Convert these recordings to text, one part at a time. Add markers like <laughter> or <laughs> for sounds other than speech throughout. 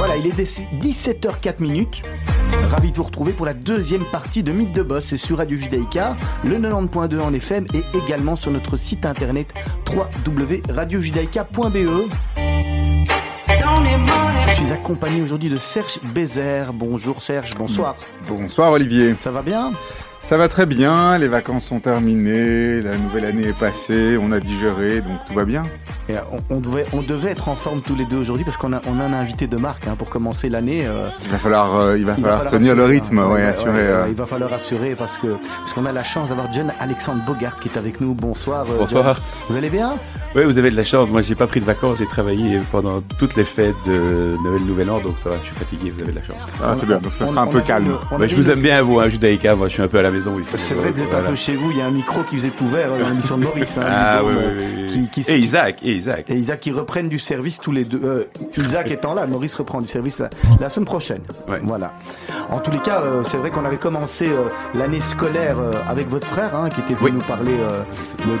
Voilà, il est 17h04 minutes. Ravi de vous retrouver pour la deuxième partie de Mythe de Boss. C'est sur Radio Judaïka, le 90.2 en FM et également sur notre site internet www.radiojudaïka.be. Je suis accompagné aujourd'hui de Serge Bézère. Bonjour Serge, bonsoir. Bonsoir Olivier. Ça va bien? Ça va très bien, les vacances sont terminées, la nouvelle année est passée, on a digéré, donc tout va bien. Et on, devait, on devait être en forme tous les deux aujourd'hui parce qu'on a, on a un invité de marque hein, pour commencer l'année. Euh, il va falloir, euh, il va falloir, tenir le rythme, hein. ouais, assurer. Euh. il va falloir assurer parce que parce qu'on a la chance d'avoir John Alexandre Bogart qui est avec nous. Bonsoir. Bonsoir. Vous allez bien? Oui, vous avez de la chance. Moi, j'ai pas pris de vacances, j'ai travaillé pendant toutes les fêtes de Noël, Nouvel An, donc ça va. Je suis fatigué. Vous avez de la chance. Ah, c'est bien. Donc ça sera un peu calme. je vous aime bien vous, hein, Judaïka. Moi, je suis un peu à la maison ici. C'est vrai que vous êtes un peu chez vous. Il y a un micro qui vous est ouvert dans l'émission de Maurice. Hein, <laughs> ah oui, oui, oui. et Isaac, et Isaac. Et Isaac qui reprennent du service tous les deux. Euh, Isaac <laughs> étant là, Maurice reprend du service la, semaine prochaine. Voilà. En tous les cas, euh, c'est vrai qu'on avait commencé euh, l'année scolaire avec votre frère, hein, qui était venu nous parler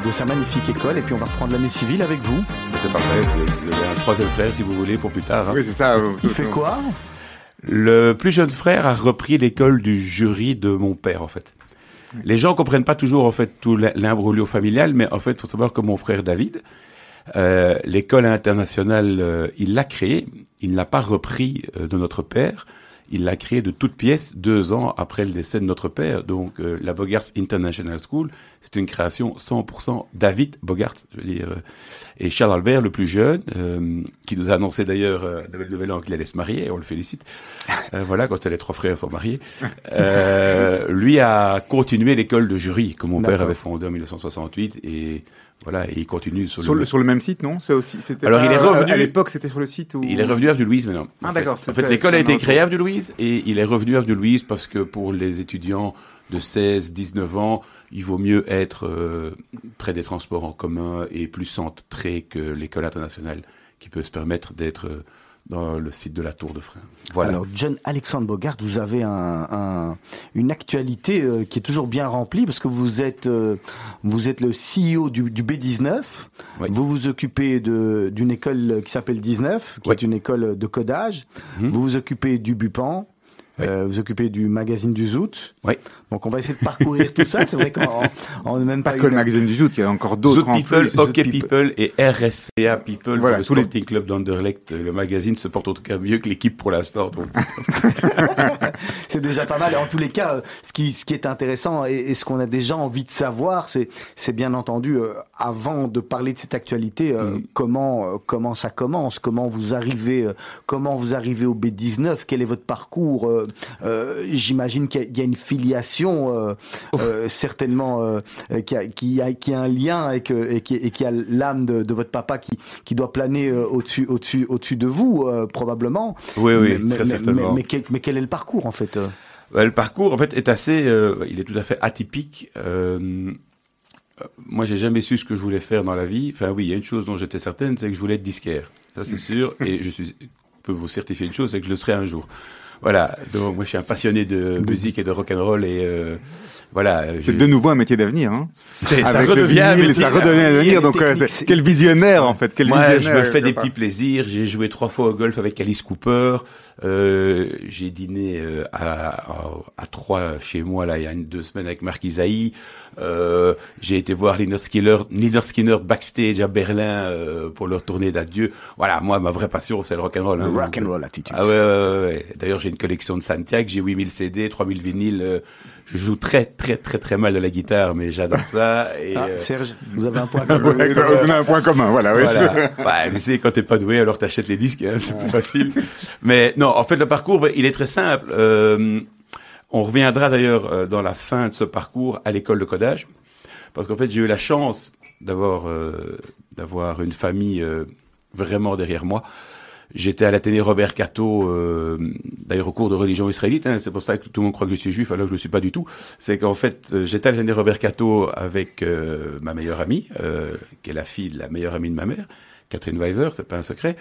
de, sa magnifique école, et puis on va reprendre l'année civile avec vous. C'est parfait. Vous avez un troisième frère, si vous voulez, pour plus tard. Hein. Oui, c'est ça. Il fait quoi? Le plus jeune frère a repris l'école du jury de mon père, en fait. Les gens comprennent pas toujours en fait tout l'imbroglio familial, mais en fait, faut savoir que mon frère David, euh, l'école internationale, euh, il l'a créée, il ne l'a pas repris euh, de notre père, il l'a créée de toutes pièces deux ans après le décès de notre père. Donc la Bogart International School, c'est une création 100% David Bogart, je veux dire. Et Charles Albert, le plus jeune, qui nous a annoncé d'ailleurs euh, Noël Nouvel An qu'il allait se marier, on le félicite. <laughs> voilà, quand les trois frères sont mariés. lui a continué l'école de jury que mon père avait fondée en 1968 et voilà, et il continue sur, le, sur le même site, non? C'est aussi. Alors il est revenu. À l'époque, c'était sur le site où. Il est revenu à Avenue Louise maintenant. Ah d'accord. En fait, l'école a été créée à Avenue Louise et il est revenu à Avenue Louise parce que pour les étudiants de 16, 19 ans, il vaut mieux être euh, près des transports en commun et plus centré que l'école internationale qui peut se permettre d'être euh, dans le site de la Tour de Frein. Voilà. Alors, John Alexandre Bogart, vous avez un, une actualité euh, qui est toujours bien remplie parce que vous êtes, euh, vous êtes le CEO du, du B19. Vous vous occupez d'une école qui s'appelle 19, qui est une école de codage. Mhm. Vous vous occupez du Bupan. Euh, vous occupez du magazine du Zoot. Donc on va essayer de parcourir tout ça. C'est vrai qu'on n'est même pas. Pas que le magazine du Zoot, il y a encore d'autres. Zoot People, Hockey People. et RSCA People. Voilà, le tous Sporting les... Club d'Anderlecht. Le magazine se porte en tout cas mieux que l'équipe pour l'instant. <laughs> c'est déjà pas mal. Et en tous les cas, euh, ce qui, ce qui est intéressant et, ce qu'on a déjà envie de savoir, c'est, c'est bien entendu, euh, avant de parler de cette actualité, mm. comment, comment ça commence, comment vous arrivez, comment vous arrivez au B19, quel est votre parcours? J'imagine qu'il y a une filiation euh, euh, certainement euh, qui, a, qui, a, qui, a, un lien avec, et, qui, et qui a l'âme de, de, votre papa qui, qui doit planer au-dessus au -dessus, au -dessus de vous, probablement. Oui, oui, mais, très certainement. Mais, quel, mais, quel, est le parcours, en fait Le parcours, en fait, est assez... il est tout à fait atypique. moi, j'ai jamais su ce que je voulais faire dans la vie. Enfin, oui, il y a une chose dont j'étais certaine, c'est que je voulais être disquaire. Ça, c'est <laughs> sûr. Et je suis, peux vous certifier une chose, c'est que je le serai un jour. Voilà. Donc moi je suis un passionné de musique et de rock and roll et euh, voilà. C'est de nouveau un métier d'avenir. Hein ça redevient un métier. Ça redevient un avenir. Donc euh, quel visionnaire en fait. Quel moi, visionnaire, je me fais des petits plaisirs. J'ai joué trois fois au golf avec Alice Cooper. Euh, j'ai dîné euh, à, à, à Troyes chez moi là il y a une, deux semaines avec Marc Isaïe. Euh, j'ai été voir Liner Skinner, Liner Skinner backstage à Berlin euh, pour leur tournée d'adieu. Voilà, moi ma vraie passion c'est le rock and roll. Le hein, rock and roll attitude. Ah ouais, ouais, ouais. D'ailleurs j'ai une collection de Santiago, j'ai 8000 CD, 3000 vinyles. Euh, je joue très très très très mal de la guitare, mais j'adore ça. <laughs> Et, ah, Serge, <laughs> vous avez un point commun. on a un point <laughs> commun, voilà. Oui. voilà. bah, tu sais, quand t'es pas doué, alors t'achètes les disques, hein, c'est plus facile. Mais non, en fait, le parcours, il est très simple. Euh, on reviendra d'ailleurs euh, dans la fin de ce parcours à l'école de codage, parce qu'en fait, j'ai eu la chance d'avoir euh, d'avoir une famille euh, vraiment derrière moi. J'étais à l'Athénée Robert Cato, euh, d'ailleurs au cours de religion israélite. Hein, c'est pour ça que tout le monde croit que je suis juif, alors que je ne le suis pas du tout. C'est qu'en fait, j'étais à l'Athénée Robert Cato avec ma meilleure amie, qui est la fille de la meilleure amie de ma mère, Catherine Weiser, c'est pas un secret.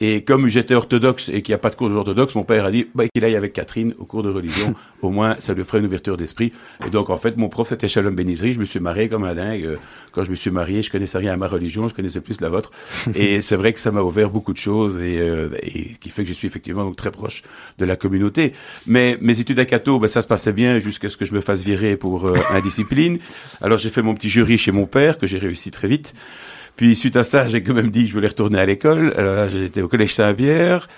Et comme j'étais orthodoxe et qu'il n'y a pas de cours de mon père a dit bah, qu'il aille avec Catherine au cours de religion. <laughs> au moins, ça lui ferait une ouverture d'esprit. Et donc, en fait, mon prof, c'était Shalom Benizri. Je me suis marié comme un dingue. Quand je me suis marié, je connaissais rien à ma religion, je connaissais plus la vôtre. <laughs> et c'est vrai que ça m'a ouvert beaucoup de choses et, euh, et, qui fait que je suis effectivement donc, très proche de la communauté. Mais mes études à Cato, ben, ça se passait bien jusqu'à ce que je me fasse virer pour euh, indiscipline. Alors, j'ai fait mon petit jury chez mon père, que j'ai réussi très vite. Puis suite à ça, j'ai quand même dit que je voulais retourner à l'école. Alors là, j'étais au collège Saint-Pierre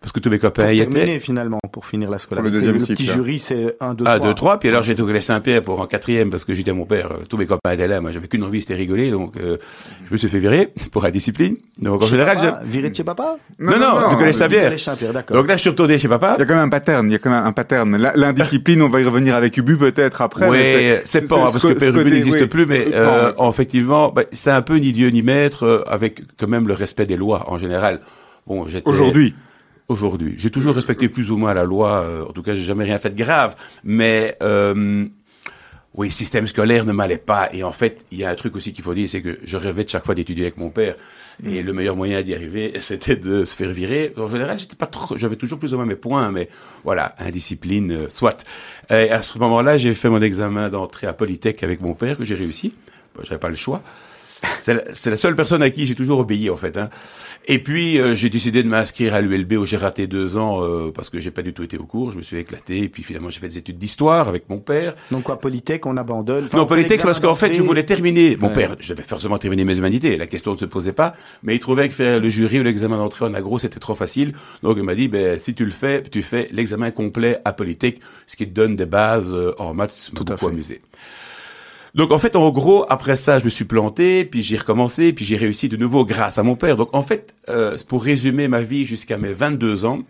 parce que tous mes copains y étaient. finalement pour finir la scolarité. le deuxième le cycle, petit jury, c'est 1, 2, 3. Ah, deux, trois. Puis alors, j'étais au collège Saint-Pierre pour en quatrième parce que j'étais à mon père. euh, Tous mes copains étaient là. Moi, j'avais qu'une envie, c'était rigoler. Donc, euh, je me suis fait virer <laughs> pour indiscipline. Donc, en Chez général, papa, j'ai... Viré de chez papa Non, non, du collège Du Saint-Pierre. collège Saint-Pierre, d'accord. Donc là, je suis retourné chez papa. Il y a quand même un pattern, il y a quand même un pattern. La- L'indiscipline, on va y revenir avec Ubu peut-être après. Oui, c'est pas ce- parce ce- que Ubu n'existe plus, mais Non, euh, effectivement, bah, c'est un peu ni Dieu ni maître, euh, avec quand même le respect des lois en général. Bon, j'étais Aujourd'hui, Aujourd'hui, j'ai toujours respecté plus ou moins la loi. euh, en tout cas, j'ai jamais rien fait de grave. Mais euh, oui, système scolaire ne m'allait pas. Et en fait, il y a un truc aussi qu'il faut dire, c'est que je rêvais de chaque fois d'étudier avec mon père. Et le meilleur moyen d'y arriver, <laughs> c'était de se faire virer. En général, j'étais pas trop, j'avais toujours plus ou moins mes points, mais voilà, indiscipline, euh, soit. Et à ce moment-là, j'ai fait mon examen d'entrée à Polytech avec mon père, que j'ai réussi. Bon, j'avais pas le choix. C'est la, la seule personne à qui j'ai toujours obéi en fait. Hein. Et puis euh, j'ai décidé de m'inscrire à l'ULB où j'ai raté deux ans euh, parce que j'ai pas du tout été au cours. Je me suis éclaté. Et puis finalement j'ai fait des études d'histoire avec mon père. Donc quoi, Polytech, on abandonne. Enfin, non, Polytech, c'est parce qu'en fait je voulais terminer. Mon Ouais. père, je devais forcément terminer mes humanités. La question ne se posait pas. Mais il trouvait que faire le jury ou l'examen d'entrée en agro c'était trop facile. Donc il m'a dit ben si tu le fais, tu fais l'examen complet à Polytech, ce qui te donne des bases euh, en maths. Tout à fait. amusé. Donc en fait, en gros, après ça, je me suis planté, puis j'ai recommencé, puis j'ai réussi de nouveau grâce à mon père. Donc en fait, euh, pour résumer ma vie jusqu'à mes 22 ans,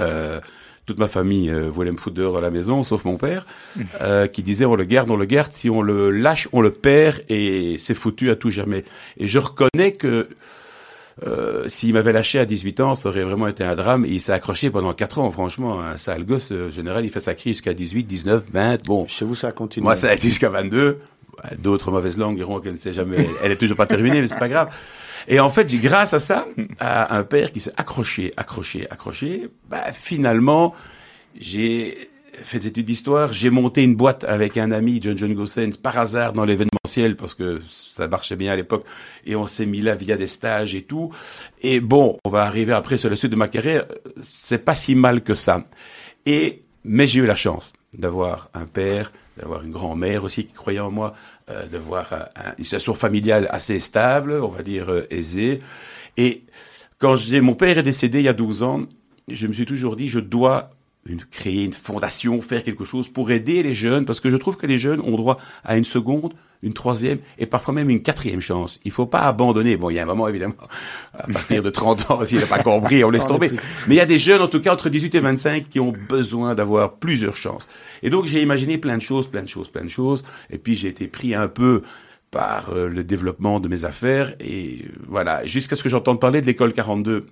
euh, toute ma famille euh, voulait me foutre dehors à la maison, sauf mon père, <laughs> euh, qui disait on le garde, on le garde, si on le lâche, on le perd, et c'est foutu à tout jamais. Et je reconnais que euh, s'il m'avait lâché à 18 ans, ça aurait vraiment été un drame. Et il s'est accroché pendant 4 ans, franchement. Un sale gosse, euh, général, il fait sa crise jusqu'à 18, 19, 20. Bon, Chez vous, ça a continué. moi, ça a été jusqu'à 22. Ouais, D'autres mauvaises langues diront qu'elle ne sait jamais, elle est toujours pas terminée, mais c'est pas grave. Et en fait, j'ai grâce à ça, à un père qui s'est accroché, accroché, accroché, bah, finalement, j'ai fait des études d'histoire, j'ai monté une boîte avec un ami, John John Gossens, par hasard dans l'événementiel, parce que ça marchait bien à l'époque, et on s'est mis là via des stages et tout. Et bon, on va arriver après sur la suite de ma carrière, c'est pas si mal que ça. Et, mais j'ai eu la chance d'avoir un père, d'avoir une grand-mère aussi qui croyait en moi, euh, d'avoir un- un- une situation familiale assez stable, on va dire euh, aisée. Et quand mon père est décédé il y a 12 ans, je me suis toujours dit, je dois une- créer une fondation, faire quelque chose pour aider les jeunes, parce que je trouve que les jeunes ont droit à une seconde, une troisième et parfois même une quatrième chance. Il faut pas abandonner. Bon, il y a un moment, évidemment, à partir de 30 ans, <laughs> s'il n'a pas compris, on laisse tomber. Mais il y a des jeunes, en tout cas entre 18 et 25, qui ont besoin d'avoir plusieurs chances. Et donc, j'ai imaginé plein de choses, plein de choses, plein de choses. Et puis, j'ai été pris un peu par euh, le développement de mes affaires. Et euh, voilà, jusqu'à ce que j'entende parler de l'école 42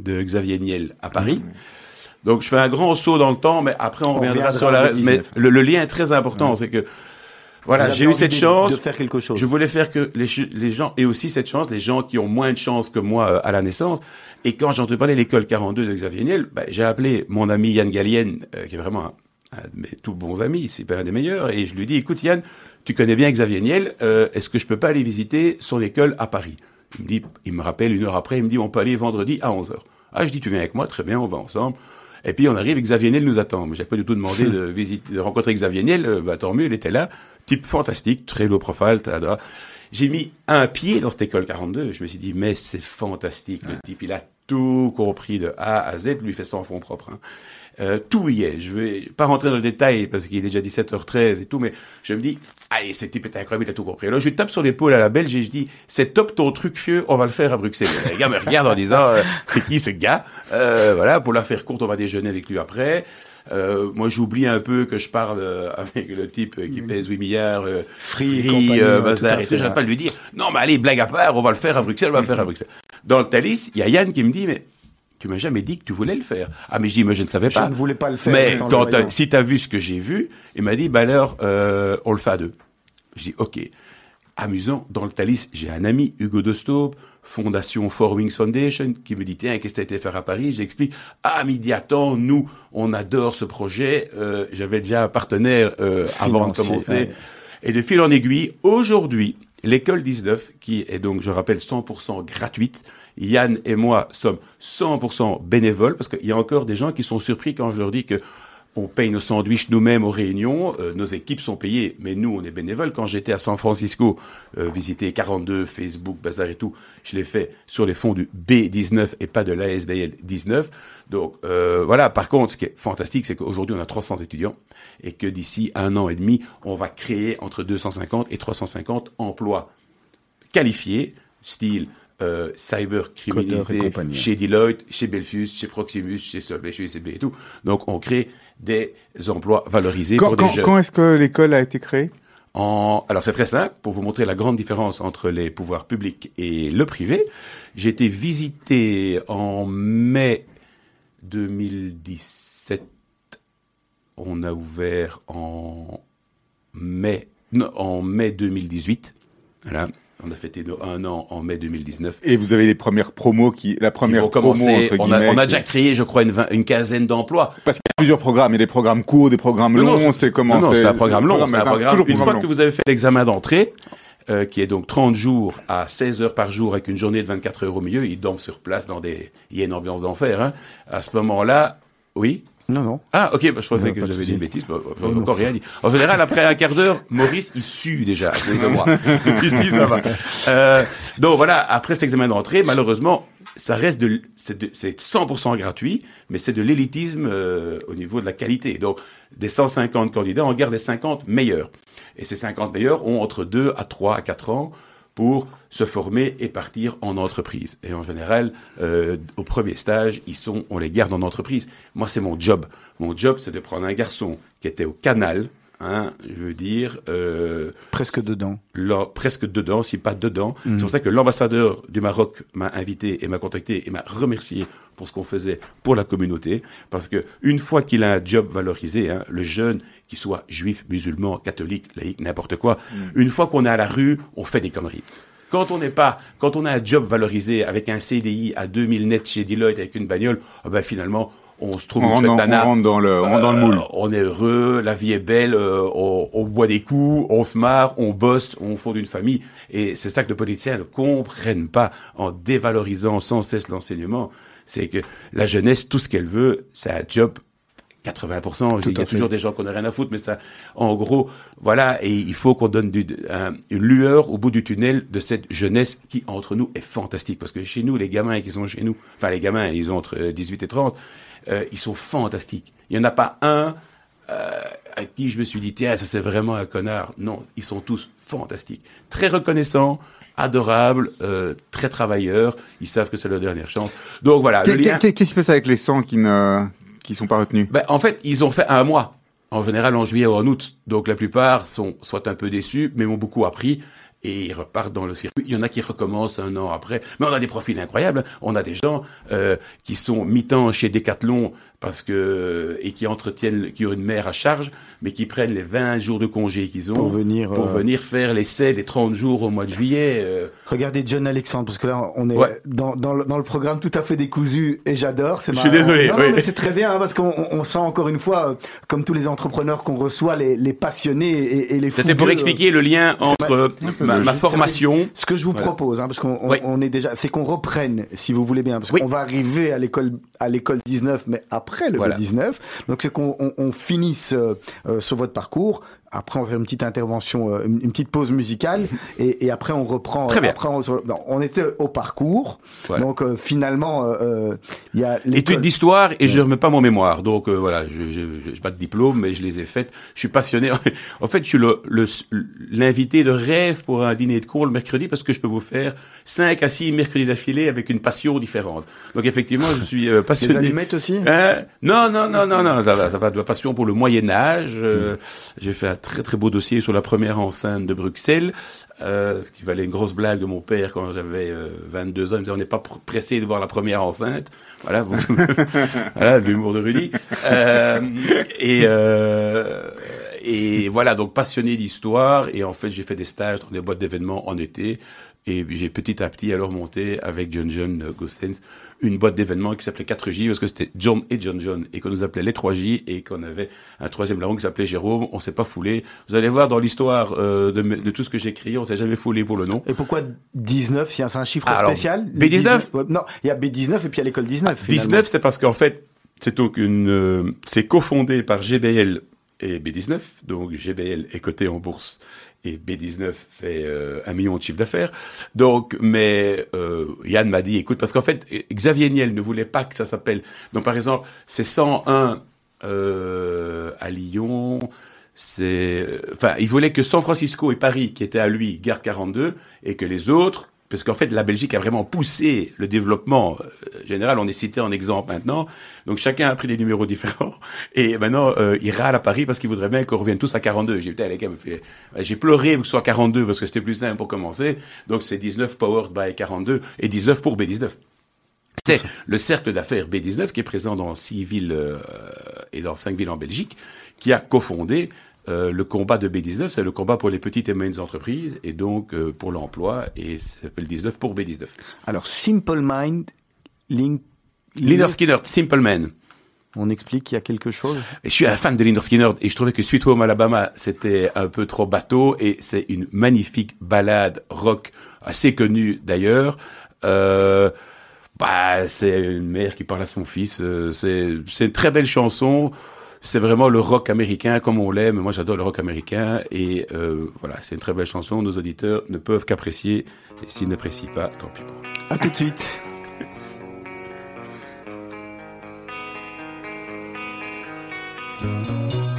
de Xavier Niel à Paris. Donc, je fais un grand saut dans le temps, mais après, on, On reviendra sur la... Mais 19. le, le lien est très important, c'est que, voilà, j'ai eu cette de- chance. De faire quelque chose. Je voulais faire que les, gens aient aussi cette chance, les gens qui ont moins de chance que moi euh, à la naissance. Et quand j'ai entendu parler de l'école 42 de Xavier Niel, bah, j'ai appelé mon ami Yann Gallienne, euh, qui est vraiment un, un de mes tout bons amis, c'est pas un des meilleurs, et je lui dis, écoute Yann, tu connais bien Xavier Niel, euh, est-ce que je peux pas aller visiter son école à Paris? Il me dit, il me rappelle une heure après, il me dit, on peut aller vendredi à 11h. Ah, je dis, tu viens avec moi, très bien, on va ensemble. Et puis on arrive, Xavier Niel nous attend. Mais j'ai pas du tout demandé de <laughs> visiter, de rencontrer Xavier Niel. euh, bah, tant mieux, il était là. Type fantastique, très low profile. tada. J'ai mis un pied dans cette école 42. Je me suis dit, mais c'est fantastique. Le type, il a tout compris de A à Z. Lui, fait ça en fond propre. hein. Euh, tout y est. Je vais pas rentrer dans le détail parce qu'il est déjà 17h13 et tout, mais je me dis, allez, ce type est incroyable, il a tout compris. Alors je lui tape sur l'épaule à la belge et je dis, c'est top ton truc fieux, on va le faire à Bruxelles. Les gars me regardent en disant, euh, c'est qui ce gars? Euh, Voilà, pour la faire courte, on va déjeuner avec lui après. Euh, moi, j'oublie un peu que je parle euh, avec le type euh, qui pèse 8 milliards, euh, Free free, euh, bazar et tout. J'arrête pas de lui dire, non, mais allez, blague à part, on va le faire à Bruxelles, on va le faire à Bruxelles. Dans le Thalys, il y a Yann qui me dit, mais tu m'as jamais dit que tu voulais le faire. Ah, mais je dis, mais je ne savais Je pas. ne voulais pas le faire. Mais quand t'as- si tu as vu ce que j'ai vu, il m'a dit, bah alors, euh, on le fait à deux. Je dis, ok. Amusant, dans le Thalys, j'ai un ami, Hugo de fondation Four Wings Foundation qui me dit tiens qu'est-ce que tu as été faire à Paris? J'explique ah midi attends nous on adore ce projet. Euh, J'avais déjà un partenaire euh, avant de commencer ouais. et de fil en aiguille aujourd'hui l'école 19 qui est donc je rappelle 100% gratuite. Yann et moi sommes 100% bénévoles parce qu'il y a encore des gens qui sont surpris quand je leur dis que on paye nos sandwichs nous-mêmes aux réunions, euh, nos équipes sont payées, mais nous, on est bénévoles. Quand j'étais à San Francisco, euh, visiter 42, Facebook, Bazar et tout, je l'ai fait sur les fonds du B19 et pas de l'ASBL 19. Donc euh, voilà, par contre, ce qui est fantastique, c'est qu'aujourd'hui, on a 300 étudiants et que d'ici un an et demi, on va créer entre 250 et 350 emplois qualifiés, style euh, cybercriminalité chez Deloitte, chez Belfius, chez Proximus, chez Solvay, chez UCB et tout. Donc on crée des emplois valorisés Quand, pour des quand- jeunes. quand est-ce que l'école a été créée? En... Alors c'est très simple, pour vous montrer la grande différence entre les pouvoirs publics et le privé. J'ai été visité en mai 2017. On a ouvert en mai, non, en mai 2018. Voilà. On a fêté nos un an en mai 2019. Et vous avez les premières promos qui, la première promo entre On a, on a déjà créé, je crois, une, vingt- une quinzaine d'emplois. Parce qu'il y a plusieurs programmes, il y a des programmes courts, des programmes Non, longs, c'est comment Non, non, c'est un programme long. C'est un programme. Une fois que vous avez fait l'examen d'entrée, euh, qui est donc 30 jours à 16 heures par jour avec une journée de 24 heures au milieu, ils dorment sur place dans des. Il y a une ambiance d'enfer. Hein. À ce moment-là, oui? Non, non. Ah, ok, bah, je pensais Non, que de j'avais dit une bêtise, bah, j'en ai encore rien dit. En général, après un quart d'heure, Maurice, il sue déjà de moi. <laughs> <laughs> Ici, ça va. Euh, donc voilà, après cet examen d'entrée, malheureusement, ça reste de, de- c'est 100% gratuit, mais c'est de l'élitisme euh, au niveau de la qualité. Donc, des 150 candidats, on garde les 50 meilleurs. Et ces 50 meilleurs ont entre 2 à 3 à 4 ans pour se former et partir en entreprise. Et en général, euh, au premier stage, ils sont, on les garde en entreprise. Moi, c'est mon job. Mon job, c'est de prendre un garçon qui était au canal, hein, je veux dire, euh, Presque dedans. presque dedans, si pas dedans. Mhm. C'est pour ça que l'ambassadeur du Maroc m'a invité et m'a contacté et m'a remercié pour ce qu'on faisait pour la communauté. Parce que une fois qu'il a un job valorisé, hein, le jeune, qu'il soit juif, musulman, catholique, laïque, n'importe quoi, une fois qu'on est à la rue, on fait des conneries. Quand on n'est pas, quand on a un job valorisé avec un CDI à 2000 net chez Deloitte avec une bagnole, ah ben finalement, on se trouve On une dans, on nana. rentre dans le, on rentre dans le Euh, moule. On est heureux, la vie est belle, euh, on, on boit des coups, on se marre, on bosse, on fonde une famille. Et c'est ça que les politiciens ne comprennent pas en dévalorisant sans cesse l'enseignement. C'est que la jeunesse, tout ce qu'elle veut, c'est un job 80%. Tout Il y a fait. toujours des gens qu'on n'a rien à foutre, mais ça, en gros, voilà, et il faut qu'on donne du, un- une lueur au bout du tunnel de cette jeunesse qui, entre nous, est fantastique. Parce que chez nous, les gamins qui sont chez nous, enfin, les gamins, ils ont entre euh, 18 et 30, euh, ils sont fantastiques. Il n'y en a pas un euh, à qui je me suis dit, tiens, ça c'est vraiment un connard. Non, ils sont tous fantastiques. Très reconnaissants, adorables, euh, très travailleurs. Ils savent que c'est leur dernière chance. Donc voilà, lien... Qu'est-ce qui se passe avec les 100 qui ne, qui sont pas retenus? Ben, en fait, ils ont fait un mois. En général, en juillet ou en août. Donc, la plupart sont soit un peu déçus, mais ont beaucoup appris. Et ils repartent dans le circuit. Il y en a qui recommencent un an après. Mais on a des profils incroyables. On a des gens euh, qui sont mi-temps chez Decathlon parce que et qui entretiennent, qui ont une mère à charge, mais qui prennent les 20 jours de congé qu'ils ont Pour venir, pour euh, venir faire l'essai des 30 jours au mois de juillet. euh, Regardez John Alexandre, parce que là, on est Ouais. dans, dans, le, dans le programme tout à fait décousu et j'adore. C'est Je suis désolé, Non, non, oui. mais c'est très bien, hein, parce qu'on on- on sent encore une fois, euh, comme tous les entrepreneurs qu'on reçoit, les, les passionnés et, et les C'était pour expliquer le lien entre ma- formation. Ce que je vous propose, hein, parce qu'on on, Oui. on est déjà, c'est qu'on reprenne, si vous voulez bien, parce Oui. qu'on va arriver à l'école à l'école 19, mais après le Voilà. 19. Donc c'est qu'on on, on finisse euh, sur votre parcours. Après, on fait une petite intervention, euh, une, petite pause musicale, et, et après on reprend. Très bien. Après, on, se- non, on était au parcours. Voilà. Donc euh, finalement, euh, euh, il y a études d'histoire et je remets pas mon mémoire. Donc euh, voilà, je je- j'ai pas de diplôme, mais je les ai faites. Je suis passionné. <laughs> en fait, je suis le le- l'invité de rêve pour un dîner de cours le mercredi parce que je peux vous faire 5 à 6 mercredis d'affilée avec une passion différente. Donc effectivement, je suis euh, <laughs> Les passionné. allumettes aussi. Hein? Non, non, non, non, non, ça va, ça va de la passion pour le Moyen Âge. euh, J'ai fait très très beau dossier sur la première enceinte de Bruxelles, euh, ce qui valait une grosse blague de mon père quand j'avais euh, 22 ans. Il me disait on n'est pas pr- pressé de voir la première enceinte. Voilà, <laughs> l'humour de Rudy. Euh, et euh, et voilà, donc passionné d'histoire. Et en fait, j'ai fait des stages dans des boîtes d'événements en été. Et j'ai petit à petit alors monté avec John John Gosens une boîte d'événements qui s'appelait 4J parce que c'était John et John John et qu'on nous appelait les 3J et qu'on avait un troisième larron qui s'appelait Jérôme. On s'est pas foulé. Vous allez voir dans l'histoire euh, de, de, tout ce que j'ai écrit, on s'est jamais foulé pour le nom. Et pourquoi 19 C'est un chiffre spécial? B19 Non, il y a B19 et puis il y a l'école 19. Ah, 19, c'est parce qu'en fait, c'est donc une, euh, c'est cofondé par GBL et B19. Donc GBL est coté en bourse et B19 fait euh, un million de chiffre d'affaires. Donc, mais euh, Yann m'a dit, écoute, parce qu'en fait, Xavier Niel ne voulait pas que ça s'appelle. Donc, par exemple, c'est 101 euh, à Lyon. C'est, enfin, il voulait que San Francisco et Paris, qui étaient à lui, gare 42, et que les autres parce qu'en fait, la Belgique a vraiment poussé le développement euh, général. On est cité en exemple maintenant. Donc chacun a pris des numéros différents. <laughs> Et maintenant, euh, il râle à Paris parce qu'il voudrait bien qu'on revienne tous à 42. J'ai dit, les gars, j'ai pleuré que ce soit 42 parce que c'était plus simple pour commencer. Donc c'est 19 powered by 42 et 19 pour B19. C'est le cercle d'affaires B19 qui est présent dans six villes euh, et dans cinq villes en Belgique, qui a cofondé euh, le combat de B19, c'est le combat pour les petites et moyennes entreprises et donc euh, pour l'emploi et ça s'appelle 19 pour B19. Alors Simple Mind, Link, Liner Skinner, Simple Man. On explique qu'il y a quelque chose? Et je suis un fan de Liner Skinner et je trouvais que Sweet Home Alabama c'était un peu trop bateau et c'est une magnifique balade rock assez connue d'ailleurs. Euh, bah, c'est une mère qui parle à son fils. Euh, c'est une très belle chanson c'est vraiment le rock américain comme on l'aime. Moi, j'adore le rock américain. Et euh, voilà, c'est une très belle chanson. Nos auditeurs ne peuvent qu'apprécier. Et s'ils n'apprécient pas, tant pis pour eux. Tout de suite. <laughs>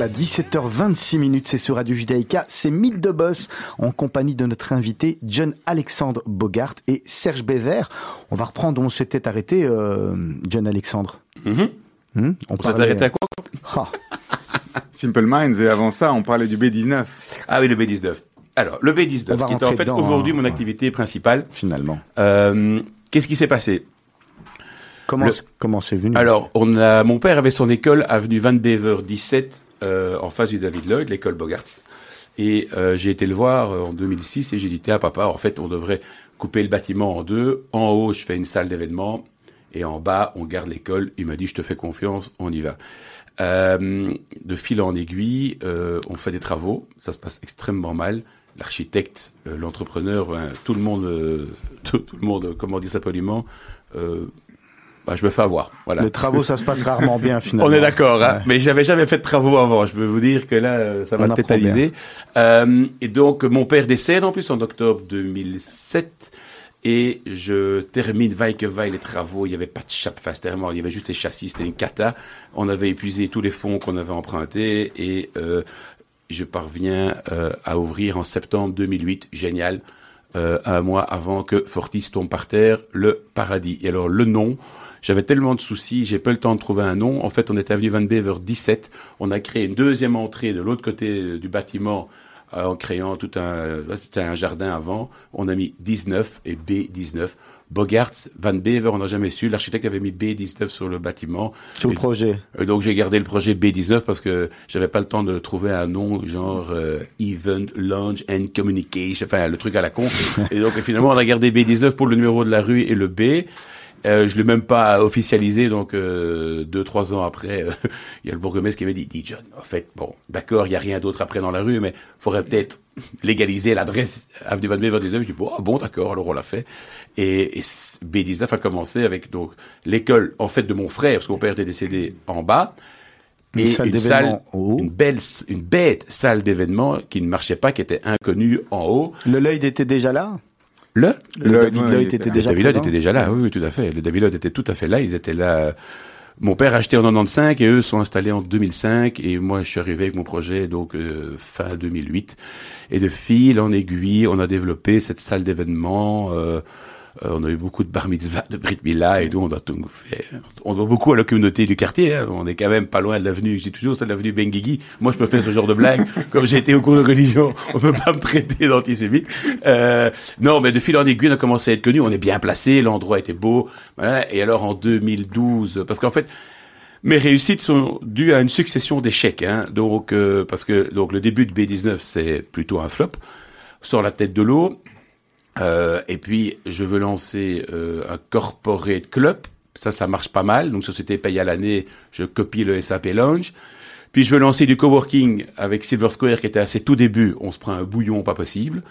Voilà, 17h26 minutes, c'est sur Radio Judaïka, c'est Mythe de Boss, en compagnie de notre invité John Alexandre Bogart et Serge Bézère. On va reprendre où on s'était arrêté, euh, John Alexandre. Mhm. Hmm? On s'est arrêté à quoi Ah, <laughs> Simple Minds, et avant ça, on parlait du B19. Ah oui, le B19. Alors, le On B19, va qui est en fait aujourd'hui hein. mon activité principale. finalement. Euh, Qu'est-ce qui s'est passé? Comment Le- comment c'est venu? Alors, on a, mon père avait son école avenue Van Bever 17, euh, en face du David Lloyd, l'école Bogarts. Et euh, j'ai été le voir euh, en 2006 et j'ai dit, tiens papa, en fait, on devrait couper le bâtiment en deux. En haut, je fais une salle d'événement et en bas, on garde l'école. Il m'a dit, je te fais confiance, on y va. Euh, de fil en aiguille, euh, on fait des travaux, ça se passe extrêmement mal. L'architecte, euh, l'entrepreneur, tout le monde, euh, <laughs> tout, tout le monde, comment dire ça poliment, euh, bah, je me fais avoir. Voilà. Les travaux, ça se passe rarement bien, finalement. <laughs> On est d'accord, hein Ouais. mais j'avais jamais fait de travaux avant. Je peux vous dire que là, euh, ça apprend tétaniser. Euh, et donc, mon père décède en plus en octobre 2007. Et je termine vaille que vaille les travaux. Il n'y avait pas de chape face. Il y avait juste les châssis. C'était une cata. On avait épuisé tous les fonds qu'on avait empruntés. Et euh, je parviens euh, à ouvrir en septembre 2008. Génial. Euh, un mois avant que Fortis tombe par terre, le paradis. Et alors, le nom, j'avais tellement de soucis, j'ai pas eu le temps de trouver un nom. En fait, on était avenue Van Bever 17. On a créé une deuxième entrée de l'autre côté euh, du bâtiment euh, en créant tout un, là, c'était un jardin avant. On a mis 19 et B19. Bogarts, Van Bever, on n'a jamais su. L'architecte avait mis B19 sur le bâtiment. Sur le Et- projet. euh, donc j'ai gardé le projet B19 parce que j'avais pas le temps de trouver un nom genre euh, Event Launch and Communication, enfin le truc à la con. <laughs> et donc finalement on a gardé B19 pour le numéro de la rue et le B. Euh, je l'ai même pas officialisé, donc euh, deux trois ans après, euh, <laughs> il y a le bourgmestre qui m'a dit, dit John, en fait, bon, d'accord, il y a rien d'autre après dans la rue, mais faudrait peut-être légaliser l'adresse avenue Van Bever 19. Je dis bon, ah bon, d'accord, alors on l'a fait. Et, et c- B19 a commencé avec donc l'école en fait de mon frère, parce que mon père était décédé en bas, Une et salle une salle, haut. une belle, une bête salle d'événement qui ne marchait pas, qui était inconnue en haut. Le Lloyd était déjà là? Le Le Lloyd, David Lloyd était était là. déjà le David Lloyd était déjà là, oui, oui, tout à fait. Le David Lloyd était tout à fait là. Ils étaient là. Mon père a acheté en 95 et eux sont installés en 2005 et moi je suis arrivé avec mon projet donc euh, fin 2008 et de fil en aiguille on a développé cette salle d'événement. euh, euh, on a eu beaucoup de bar mitzvah, de brit milah et tout. On doit tout faire. On doit beaucoup à la communauté du quartier. hein. On est quand même pas loin de l'avenue. Je dis toujours c'est l'avenue Benguigui. Moi je peux faire ce genre de blague. <laughs> Comme j'ai été au cours de religion, on peut pas me traiter d'antisémite. Euh, non, mais de fil en aiguille, on a commencé à être connu. On est bien placé. L'endroit était beau. Voilà. Et alors en 2012, parce qu'en fait. Mes réussites sont dues à une succession d'échecs, hein. donc euh, parce que donc le début de B19 c'est plutôt un flop, sur la tête de l'eau, euh, et puis, je veux lancer euh, un corporate club. Ça, ça marche pas mal. Donc, société paye à l'année. Je copie le SAP Launch. Puis, je veux lancer du coworking avec Silver Square qui était à ses tout débuts. On se prend un bouillon pas possible.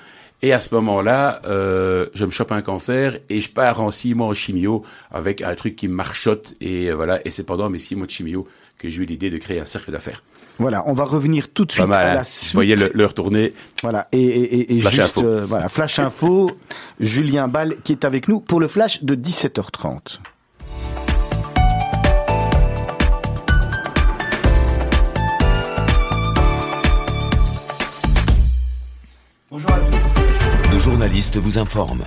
Et à ce moment-là, euh, je me chope un cancer et je pars en six mois en chimio avec un truc qui me marchotte. Et euh, voilà. Et c'est pendant mes six mois de chimio que j'ai eu l'idée de créer un cercle d'affaires. Voilà, on va revenir tout de suite Pas mal. à hein. la Vous suite. voyez l'heure tourner. Voilà, et, et, et, et Flash juste, info. euh, voilà, Flash Info, <laughs> Julien Ball qui est avec nous pour le flash de 17h30. Nos journalistes vous informent.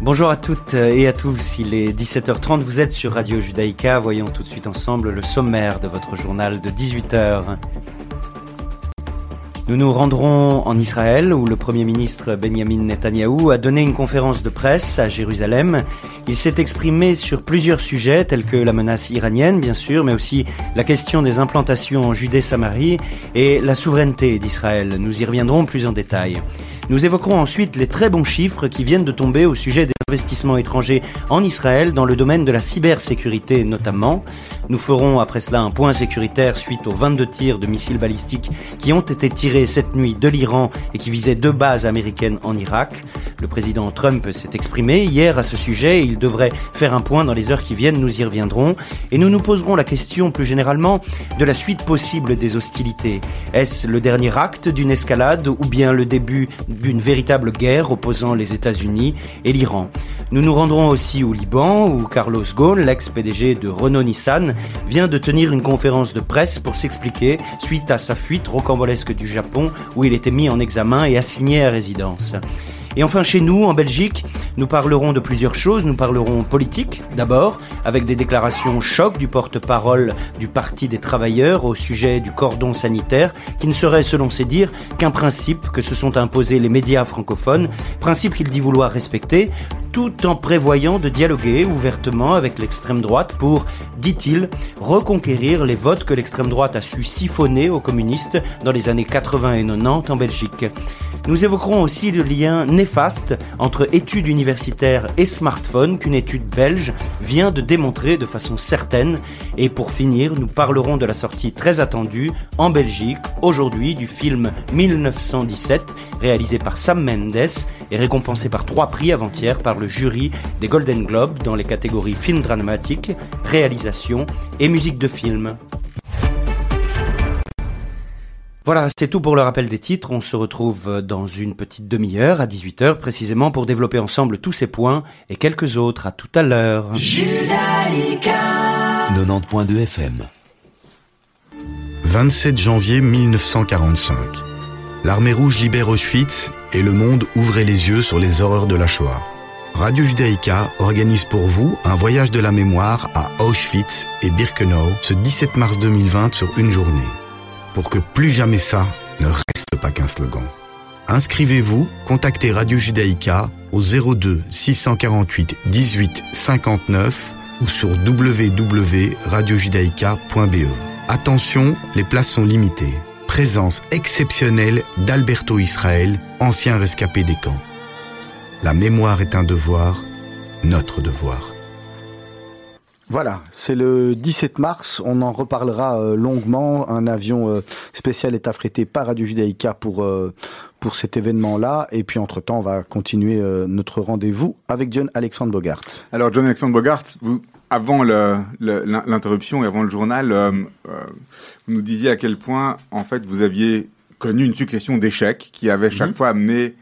Bonjour à toutes et à tous, il est 17h30, vous êtes sur Radio Judaïka, voyons tout de suite ensemble le sommaire de votre journal de 18h. Nous nous rendrons en Israël où le Premier ministre Benjamin Netanyahou a donné une conférence de presse à Jérusalem. Il s'est exprimé sur plusieurs sujets tels que la menace iranienne bien sûr, mais aussi la question des implantations en Judée-Samarie et la souveraineté d'Israël. Nous y reviendrons plus en détail. Nous évoquerons ensuite les très bons chiffres qui viennent de tomber au sujet des investissements étrangers en Israël dans le domaine de la cybersécurité notamment. Nous ferons après cela un point sécuritaire suite aux 22 tirs de missiles balistiques qui ont été tirés cette nuit de l'Iran et qui visaient deux bases américaines en Irak. Le président Trump s'est exprimé hier à ce sujet et il devrait faire un point dans les heures qui viennent, nous y reviendrons. Et nous nous poserons la question plus généralement de la suite possible des hostilités. Est-ce le dernier acte d'une escalade ou bien le début d'une véritable guerre opposant les États-Unis et l'Iran? Nous nous rendrons aussi au Liban où Carlos Ghosn, l'ex-PDG de Renault-Nissan, vient de tenir une conférence de presse pour s'expliquer suite à sa fuite rocambolesque du Japon où il était mis en examen et assigné à résidence. Et enfin chez nous, en Belgique, nous parlerons de plusieurs choses. Nous parlerons politique d'abord, avec des déclarations choc du porte-parole du Parti des travailleurs au sujet du cordon sanitaire, qui ne serait selon ses dires qu'un principe que se sont imposés les médias francophones, principe qu'il dit vouloir respecter, tout en prévoyant de dialoguer ouvertement avec l'extrême droite pour, dit-il, reconquérir les votes que l'extrême droite a su siphonner aux communistes dans les années 80 et 90 en Belgique. Nous évoquerons aussi le lien néfaste entre études universitaires et smartphones qu'une étude belge vient de démontrer de façon certaine. Et pour finir, nous parlerons de la sortie très attendue en Belgique aujourd'hui du film 1917 réalisé par Sam Mendes et récompensé par trois prix avant-hier par le jury des Golden Globes dans les catégories film dramatique, réalisation et musique de film. Voilà, c'est tout pour le rappel des titres. On se retrouve dans une petite demi-heure, à 18h précisément, pour développer ensemble tous ces points et quelques autres. À tout à l'heure. 90.2 FM. 27 janvier 1945. L'armée rouge libère Auschwitz et le monde ouvrait les yeux sur les horreurs de la Shoah. Radio Judaïka organise pour vous un voyage de la mémoire à Auschwitz et Birkenau ce 17 mars 2020 sur une journée pour que plus jamais ça ne reste pas qu'un slogan. Inscrivez-vous, contactez Radio Judaïka au 02 648 18 59 ou sur www.radiojudaïka.be. Attention, les places sont limitées. Présence exceptionnelle d'Alberto Israël, ancien rescapé des camps. La mémoire est un devoir, notre devoir. Voilà, c'est le 17 mars, on en reparlera euh, longuement. Un avion euh, spécial est affrété par Radio Judaïka pour, euh, pour cet événement-là. Et puis entre-temps, on va continuer notre rendez-vous avec John Alexandre Bogart. Alors John Alexandre Bogart, vous, avant l'interruption et avant le journal, vous nous disiez à quel point, en fait, vous aviez connu une succession d'échecs qui avaient chaque mhm. fois amené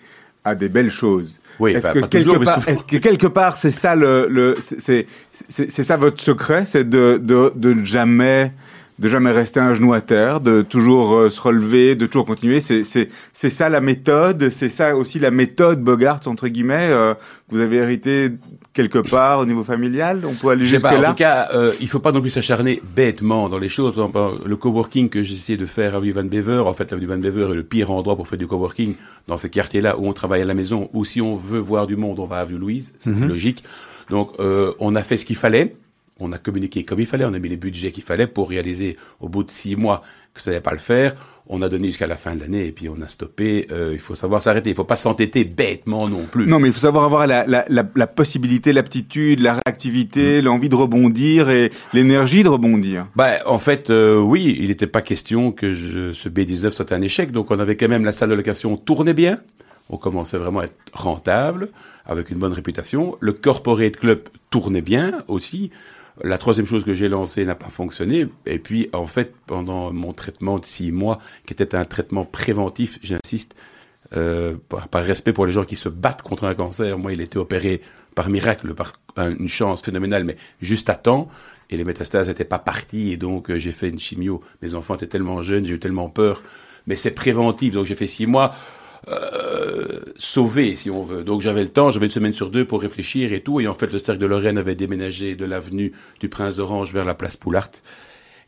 à des belles choses. Oui, est-ce que, quelque part, est-ce que quelque part c'est ça le, le c'est c'est ça votre secret, c'est de, de de jamais de jamais rester un genou à terre, de toujours euh, se relever, de toujours continuer. C'est c'est c'est ça la méthode, c'est ça aussi la méthode Bogart entre guillemets. Euh, vous avez hérité quelque part au niveau familial. On peut aller jusque là. En tout cas, euh, il faut pas non plus s'acharner bêtement dans les choses. Le coworking que j'essaie de faire à Van Bever, en fait, avenue Van Bever est le pire endroit pour faire du coworking dans ces quartiers-là où on travaille à la maison ou si on veut voir du monde, on va à Avenue Louise. C'est mhm. logique. Donc, euh, on a fait ce qu'il fallait on a communiqué comme il fallait, on a mis les budgets qu'il fallait pour réaliser au bout de six mois que ça n'allait pas le faire. On a donné jusqu'à la fin de l'année et puis on a stoppé. Euh, il faut savoir s'arrêter. Il faut pas s'entêter bêtement non plus. Non, mais il faut savoir avoir la, la, la, la possibilité, l'aptitude, la réactivité, mm. l'envie de rebondir et l'énergie de rebondir. Bah, en fait, euh, oui, il n'était pas question que je, ce B19 soit un échec. Donc on avait quand même la salle de location tournait bien. On commençait vraiment à être rentable, avec une bonne réputation. Le corporate club tournait bien aussi. La troisième chose que j'ai lancée n'a pas fonctionné. Et puis, en fait, pendant mon traitement de six mois, qui était un traitement préventif, j'insiste, euh, par, respect pour les gens qui se battent contre un cancer, moi, il était opéré par miracle, par une chance phénoménale, mais juste à temps. Et les métastases n'étaient pas parties, et donc euh, j'ai fait une chimio. Mes enfants étaient tellement jeunes, j'ai eu tellement peur. Mais c'est préventif, donc j'ai fait six mois. Euh, sauvé, si on veut. Donc j'avais le temps, j'avais une semaine sur deux pour réfléchir et tout. Et en fait, le cercle de Lorraine avait déménagé de l'avenue du Prince d'Orange vers la place Poulart.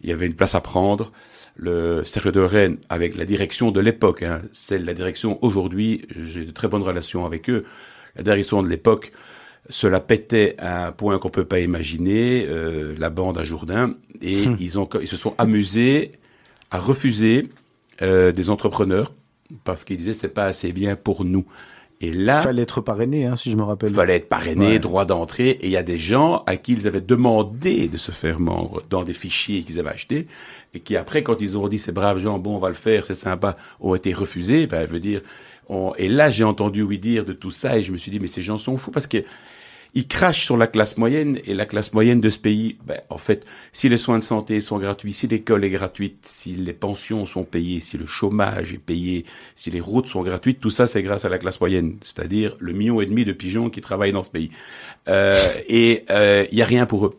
Il y avait une place à prendre. Le cercle de Lorraine, avec la direction de l'époque, hein, celle la direction aujourd'hui, j'ai de très bonnes relations avec eux. La direction de l'époque, cela pétait à un point qu'on peut pas imaginer. Euh, la bande à Jourdain et hum. ils ont, ils se sont amusés à refuser euh, des entrepreneurs parce qu'il disait c'est pas assez bien pour nous. Et là, fallait être parrainé, hein, si je me rappelle. Fallait être parrainé, droit d'entrée. Et il y a des gens à qui ils avaient demandé de se faire membre dans des fichiers qu'ils avaient achetés, et qui après, quand ils ont dit ces braves gens, bon, on va le faire, c'est sympa, ont été refusés. Enfin, veut dire, et là, j'ai entendu oui dire de tout ça, et je me suis dit, mais ces gens sont fous parce que ils crachent sur la classe moyenne et la classe moyenne de ce pays, ben, en fait, si les soins de santé sont gratuits, si l'école est gratuite, si les pensions sont payées, si le chômage est payé, si les routes sont gratuites, tout ça c'est grâce à la classe moyenne, c'est-à-dire le million et demi de pigeons qui travaillent dans ce pays. Euh, et il euh, a rien pour eux.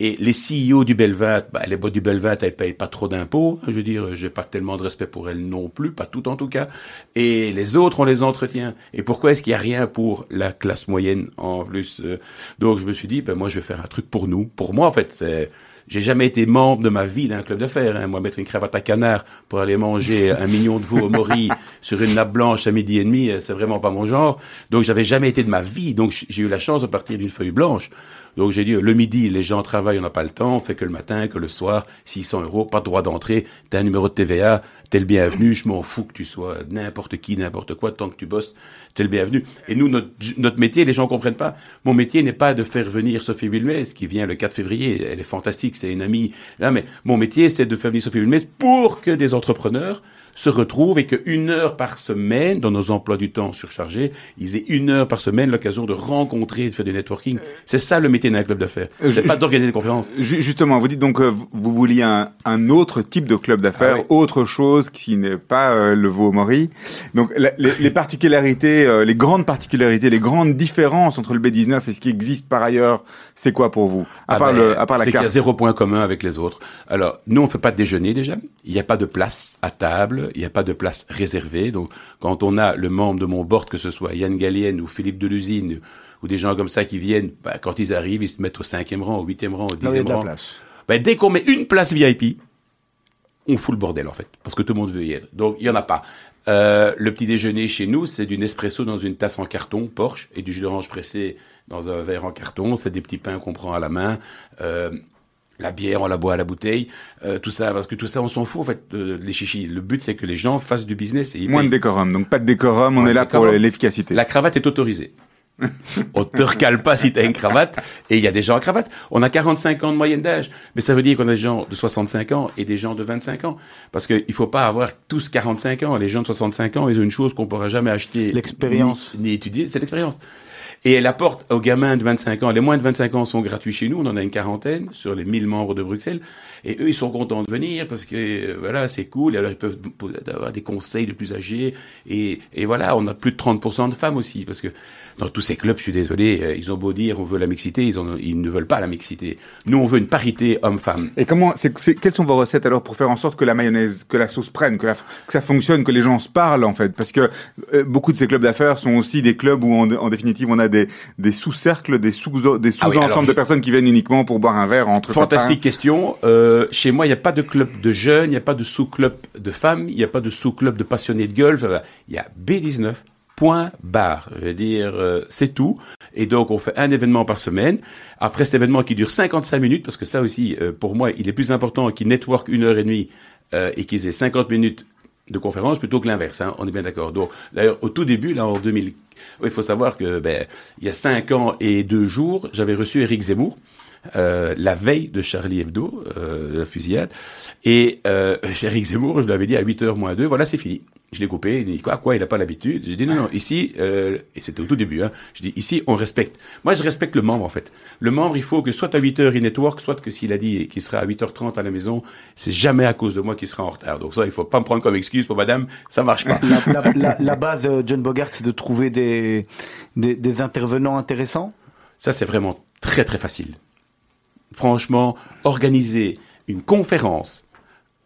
Et les CEO du Belvat, bah, les boîtes du Belvat, elles payent pas trop d'impôts. Je veux dire, j'ai pas tellement de respect pour elles non plus, pas tout en tout cas. Et les autres, on les entretient. Et pourquoi est-ce qu'il y a rien pour la classe moyenne en plus euh? Donc je me suis dit, ben moi je vais faire un truc pour nous, pour moi en fait. C'est j'ai jamais été membre de ma vie d'un club de fer. Hein. Moi, mettre une cravate à canard pour aller manger un million de veau au mori <laughs> sur une nappe blanche à midi et demi, euh, c'est vraiment pas mon genre. Donc, j'avais jamais été de ma vie. Donc, j'ai eu la chance de partir d'une feuille blanche. Donc j'ai dit, le midi, les gens travaillent, on n'a pas le temps, on fait que le matin, que le soir, 600 euros, pas de droit d'entrée, t'as un numéro de TVA, t'es le bienvenu, je m'en fous que tu sois n'importe qui, n'importe quoi, tant que tu bosses, bienvenu. Et nous, notre, métier, les gens comprennent pas, mon métier n'est pas de faire venir Sophie Wilmès, qui vient le 4 février, elle est fantastique, c'est une amie, mais mon métier, c'est de faire venir Sophie Wilmès pour que des entrepreneurs se retrouvent et qu'une heure par semaine, dans nos emplois du temps surchargés, ils aient une heure par semaine l'occasion de rencontrer et de faire du networking. C'est ça le métier d'un club d'affaires. Euh, c'est pas d'organiser des conférences. Justement, vous dites donc euh, vous vouliez un, un, autre type de club d'affaires, ah autre chose qui n'est pas euh, le Vaumori. Donc les, les, particularités, les grandes particularités, les grandes différences entre le B19 et ce qui existe par ailleurs, c'est quoi pour vous? À ah part, ben, le, à part la carte. Il y a zéro point commun avec les autres. Alors nous, on fait pas de déjeuner déjà. Il n'y a pas de place à table il n'y a pas de place réservée. Donc, quand on a le membre de mon board, que ce soit Yann Gallienne ou Philippe Delusine, ou des gens comme ça qui viennent, bah, quand ils arrivent, ils se mettent au cinquième rang, au huitième rang, au dixième rang. Bah, dès qu'on met une place VIP, on fout le bordel en fait, parce que tout le monde veut y être. Donc il y en a pas. Euh, le petit déjeuner chez nous, c'est du Nespresso dans une tasse en carton, Porsche, et du jus d'orange pressé dans un verre en carton. C'est des petits pains qu'on prend à la main. Euh, la bière, on la boit à la bouteille, euh, tout ça, parce que tout ça, on s'en fout en fait, les chichis. Le but, c'est que les gens fassent du business. Et Moins de décorum, donc pas de décorum, on est là pour l'efficacité. La cravate est autorisée. <laughs> on te recale pas si t'as une cravate, et il y a des gens à cravate. On a 45 ans de moyenne d'âge, mais ça veut dire qu'on a des gens de 65 ans et des gens de 25 ans. Parce qu'il faut pas avoir tous 45 ans. Les gens de 65 ans, ils ont une chose qu'on pourra jamais acheter. L'expérience. Ni, ni étudier, c'est l'expérience. Et elle apporte aux gamins de 25 ans, les moins de 25 ans sont gratuits chez nous, on en a une quarantaine sur les 1000 membres de Bruxelles, et eux, ils sont contents de venir parce que, euh, voilà, c'est cool, et alors ils peuvent avoir des conseils de plus âgés, et, et voilà, on a plus de 30% de femmes aussi, parce que dans tous ces clubs, je suis désolé, euh, ils ont beau dire on veut la mixité, ils, ont, ils ne veulent pas la mixité. Nous, on veut une parité homme-femme. Et comment, c'est, quelles sont vos recettes alors pour faire en sorte que la mayonnaise, que la sauce prenne, que, ça fonctionne, que les gens se parlent en fait? Parce que euh, beaucoup de ces clubs d'affaires sont aussi des clubs où en, définitive on a des, des sous-cercles, des sous des ah sous-ensembles de personnes qui viennent uniquement pour boire un verre entre Fantastique question. Euh, chez moi, il n'y a pas de club de jeunes, il n'y a pas de sous-club de femmes, il n'y a pas de sous-club de passionnés de golf. Il y a B19 point barre. Je veux dire, euh, c'est tout. Et donc, on fait un événement par semaine. Après cet événement qui dure 55 minutes, parce que ça aussi, euh, pour moi, il est plus important qu'ils network une heure et demie euh, et qu'ils aient 50 minutes de conférence plutôt que l'inverse. Hein, on est bien d'accord. Donc, d'ailleurs, au tout début, là, en 2000, il faut savoir que, ben, il y a cinq ans et deux jours, j'avais reçu Eric Zemmour. Euh, la veille de Charlie Hebdo, euh, la fusillade. Et euh, <laughs> Eric Zemmour, je lui avais dit à 8h moins 2, voilà, c'est fini. Je l'ai coupé, il dit quoi, quoi, il n'a pas l'habitude? J'ai dit non, non, ici, euh, et c'était au tout début, hein, je dis ici, on respecte. Moi, je respecte le membre, en fait. Le membre, il faut que soit à 8h il network, soit que s'il a dit qu'il sera à 8h30 à la maison, c'est jamais à cause de moi qu'il sera en retard. Donc ça, il faut pas me prendre comme excuse pour madame, ça marche pas. La, la, la, base, euh, John Bogart, c'est de trouver des, des, des intervenants intéressants? Ça, c'est vraiment très, très facile. Franchement, organiser une conférence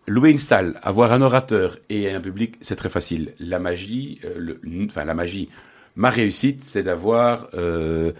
louer une salle, avoir un orateur et un public, c'est très facile. La magie, euh, enfin la magie, ma réussite, c'est d'avoir euh,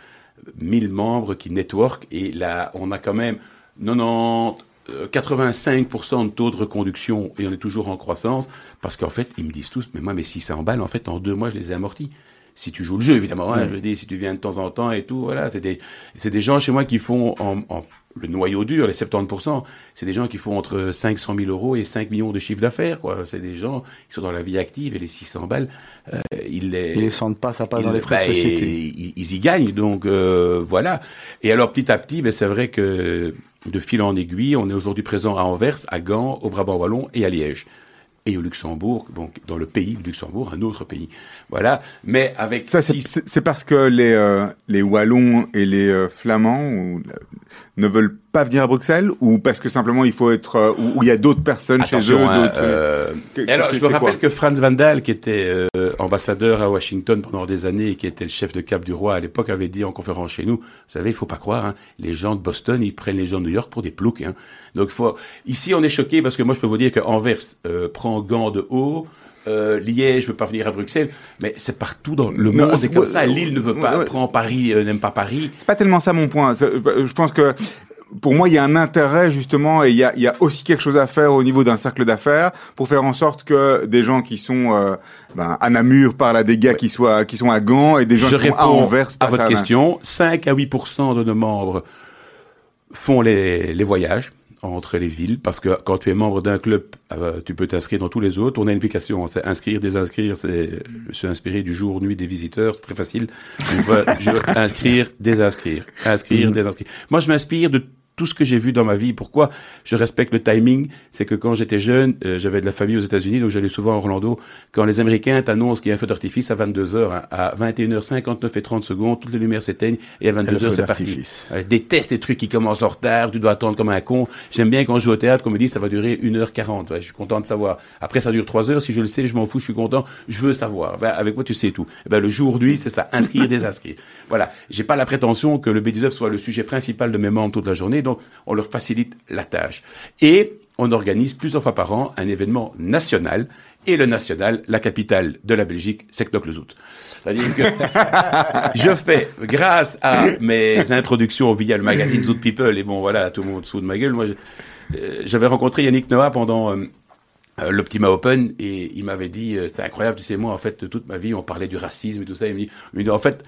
1000 membres qui network et là, on a quand même 90, 85% euh, de taux de reconduction et on est toujours en croissance parce qu'en fait, ils me disent tous, mais moi, mes 600 balles, en fait, en deux mois, je les ai amortis si tu joues le jeu, évidemment. Hein, je dis, si tu viens de temps en temps et tout, voilà, c'est des, c'est des gens chez moi qui font en, en le noyau dur, les 70%, c'est des gens qui font entre 500 000 euros et 5 millions de chiffre d'affaires. quoi. C'est des gens qui sont dans la vie active et les 600 balles, euh, ils les... Ils les sentent pas, ça passe dans les frais de bah, société. Ils, y gagnent, donc euh, voilà. Et alors petit à petit, ben, c'est vrai que de fil en aiguille, on est aujourd'hui présent à Anvers, à Gand, au Brabant Wallon et à Liège. Et au Luxembourg, donc dans le pays du Luxembourg, un autre pays. Voilà, mais avec ça, c'est, six- parce que les euh, les Wallons et les euh, Flamands ou, ne veulent pas venir à Bruxelles ou parce que simplement il faut être euh, ou il y a d'autres personnes chez eux. Hein, d'autres, euh, que- alors, je me rappelle que Franz Van Dahl, qui était euh, ambassadeur à Washington pendant des années et qui était le chef de Cap du Roi à l'époque, avait dit en conférence chez nous, vous savez, il faut pas croire, hein, les gens de Boston, ils prennent les gens de New York pour des ploucs. Hein. Donc, faut... ici, on est choqué parce que moi, je peux vous dire qu'Anvers euh, prend gant de haut. Euh, Liège veut pas venir à Bruxelles, mais c'est partout dans le Non, monde. c'est- comme ouais, ça. Lille ne veut pas, ouais, ouais. prend Paris, euh, n'aime pas Paris. C'est pas tellement ça mon point. C'est- Je pense que pour moi, il y a un intérêt justement, et il y a, il y a aussi quelque chose à faire au niveau d'un cercle d'affaires pour faire en sorte que des gens qui sont euh, ben, à Namur parlent à des gars qui soient qui sont à Gand et des gens Je qui sont à Anvers à votre Alain. question. 5 à 8% de nos membres font les, les voyages entre les villes parce que quand tu es membre d'un club, euh, tu peux t'inscrire dans tous les autres. On a une application, c'est inscrire, désinscrire. C'est, me suis inspiré du jour, nuit des visiteurs. C'est très facile. Veux, je inscrire, désinscrire, inscrire, désinscrire. Moi, je m'inspire de tout ce que j'ai vu dans ma vie. Pourquoi je respecte le timing? C'est que quand j'étais jeune, euh, j'avais de la famille aux États-Unis, donc j'allais souvent à Orlando. Quand les Américains t'annoncent qu'il y a un feu d'artifice à 22 h à 21h59 et 30 secondes, toutes les lumières s'éteignent et à 22 feu h c'est parti. Euh, déteste les trucs qui commencent en retard, tu dois attendre comme un con. J'aime bien quand je joue au théâtre qu'on me dit ça va durer 1h40. Ouais, je suis content de savoir. Après ça dure 3 heures, si je le sais, je m'en fous, je suis content, je veux savoir. Ben, avec moi tu sais tout. Eh Ben, le jour nuit, c'est ça, inscrire, désinscrire. Voilà, j'ai pas la prétention que le B19 soit le sujet principal de mes membres toute la journée, donc on leur facilite la tâche. Et on organise plusieurs fois par an un événement national. Et le national, la capitale de la Belgique, c'est Knokke-le-Zout. C'est-à-dire que <laughs> je fais, grâce à mes introductions via le magazine Zoot People, et bon voilà, tout le monde sous de ma gueule, moi euh, j'avais rencontré Yannick Noah pendant euh, euh, l'Optima Open et il m'avait dit, c'est incroyable, tu sais, moi en fait, toute ma vie, on parlait du racisme et tout ça, il me dit, il dit, en fait,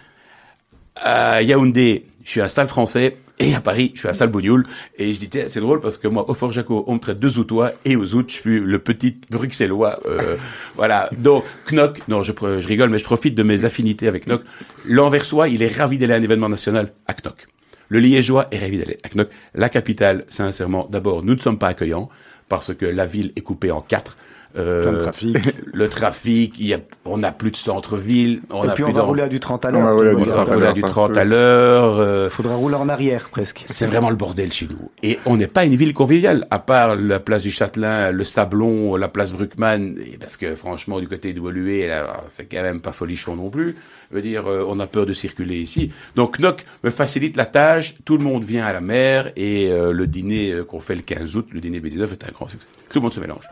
à Yaoundé, je suis à Salle Français, et à Paris, je suis à Salle Bougnoul. Et je dis, c'est drôle parce que moi, au Fort Jaco, on me traite de Zoutois, et aux Zout, je suis le petit bruxellois. Euh, <laughs> voilà. Donc, Knock, non, je, je rigole, mais je profite de mes affinités avec Knock. L'Anversois, il est ravi d'aller à un événement national à Knock. Le Liégeois est ravi d'aller à Knock. La capitale, sincèrement, d'abord, nous ne sommes pas accueillants, parce que la ville est coupée en quatre. Euh, trafic. <laughs> le trafic, il y a, on n'a plus de centre-ville, on Et puis on va rouler à du 30 à On va l'heure. rouler à le on va rouler à l'heure, du partout. 30 à l'heure. euh, Faudrait rouler en arrière presque. c'est vraiment le bordel chez nous. Et on n'est pas une ville conviviale, à part la place du Châtelain, le Sablon, la place Bruckmann, parce que franchement, du côté de Woluwe, c'est quand même pas folichon non plus. Je veux dire, euh, on a peur de circuler ici. Donc Knock me facilite la tâche, tout le monde vient à la mer, et euh, le dîner euh, qu'on fait le 15 août, le dîner B19, est un grand succès. Tout le monde se mélange.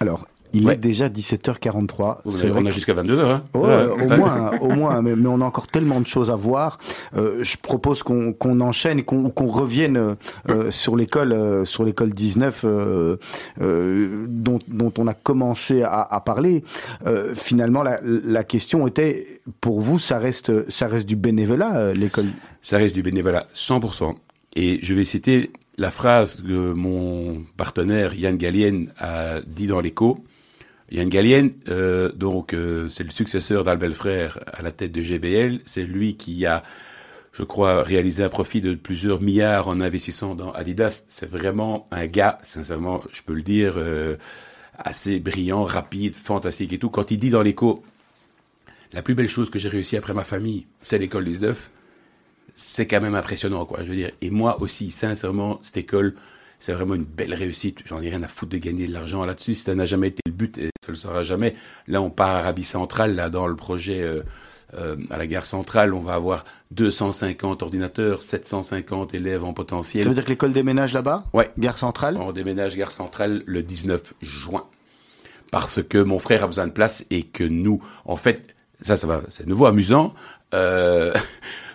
Alors, il Ouais. est déjà 17h43. On a, on jusqu'à 22h. Hein. Oh, euh, au moins, au moins, mais, mais on a encore tellement de choses à voir. Euh, je propose qu'on qu'on enchaîne qu'on qu'on revienne euh, sur l'école, euh, sur l'école 19, euh, euh, dont, dont on a commencé à, à parler. Finalement, la, la question était, pour vous, ça reste, ça reste du bénévolat, l'école? ça reste du bénévolat 100%. Et je vais citer la phrase que mon partenaire Yann Gallienne a dit dans l'écho. Yann Gallienne, euh, donc euh, c'est le successeur d'Albel Frère à la tête de GBL. C'est lui qui a, je crois, réalisé un profit de plusieurs milliards en investissant dans Adidas. C'est vraiment un gars, sincèrement, je peux le dire, euh, assez brillant, rapide, fantastique et tout. Quand il dit dans l'écho, la plus belle chose que j'ai réussi après ma famille, c'est l'école 19 c'est quand même impressionnant, quoi. Je veux dire, et moi aussi, sincèrement, cette école, c'est vraiment une belle réussite. J'en ai rien à foutre de gagner de l'argent là-dessus. Ça n'a jamais été le but et ça le sera jamais. Là, on part à Arabie Centrale, là, dans le projet euh, euh, à la gare centrale, on va avoir 250 ordinateurs, 750 élèves en potentiel. Ça veut dire que l'école déménage là-bas? Ouais. Gare centrale? On déménage gare centrale le 19 juin. Parce que mon frère a besoin de place et que nous, en fait, ça, ça va, c'est nouveau amusant. Euh, <laughs>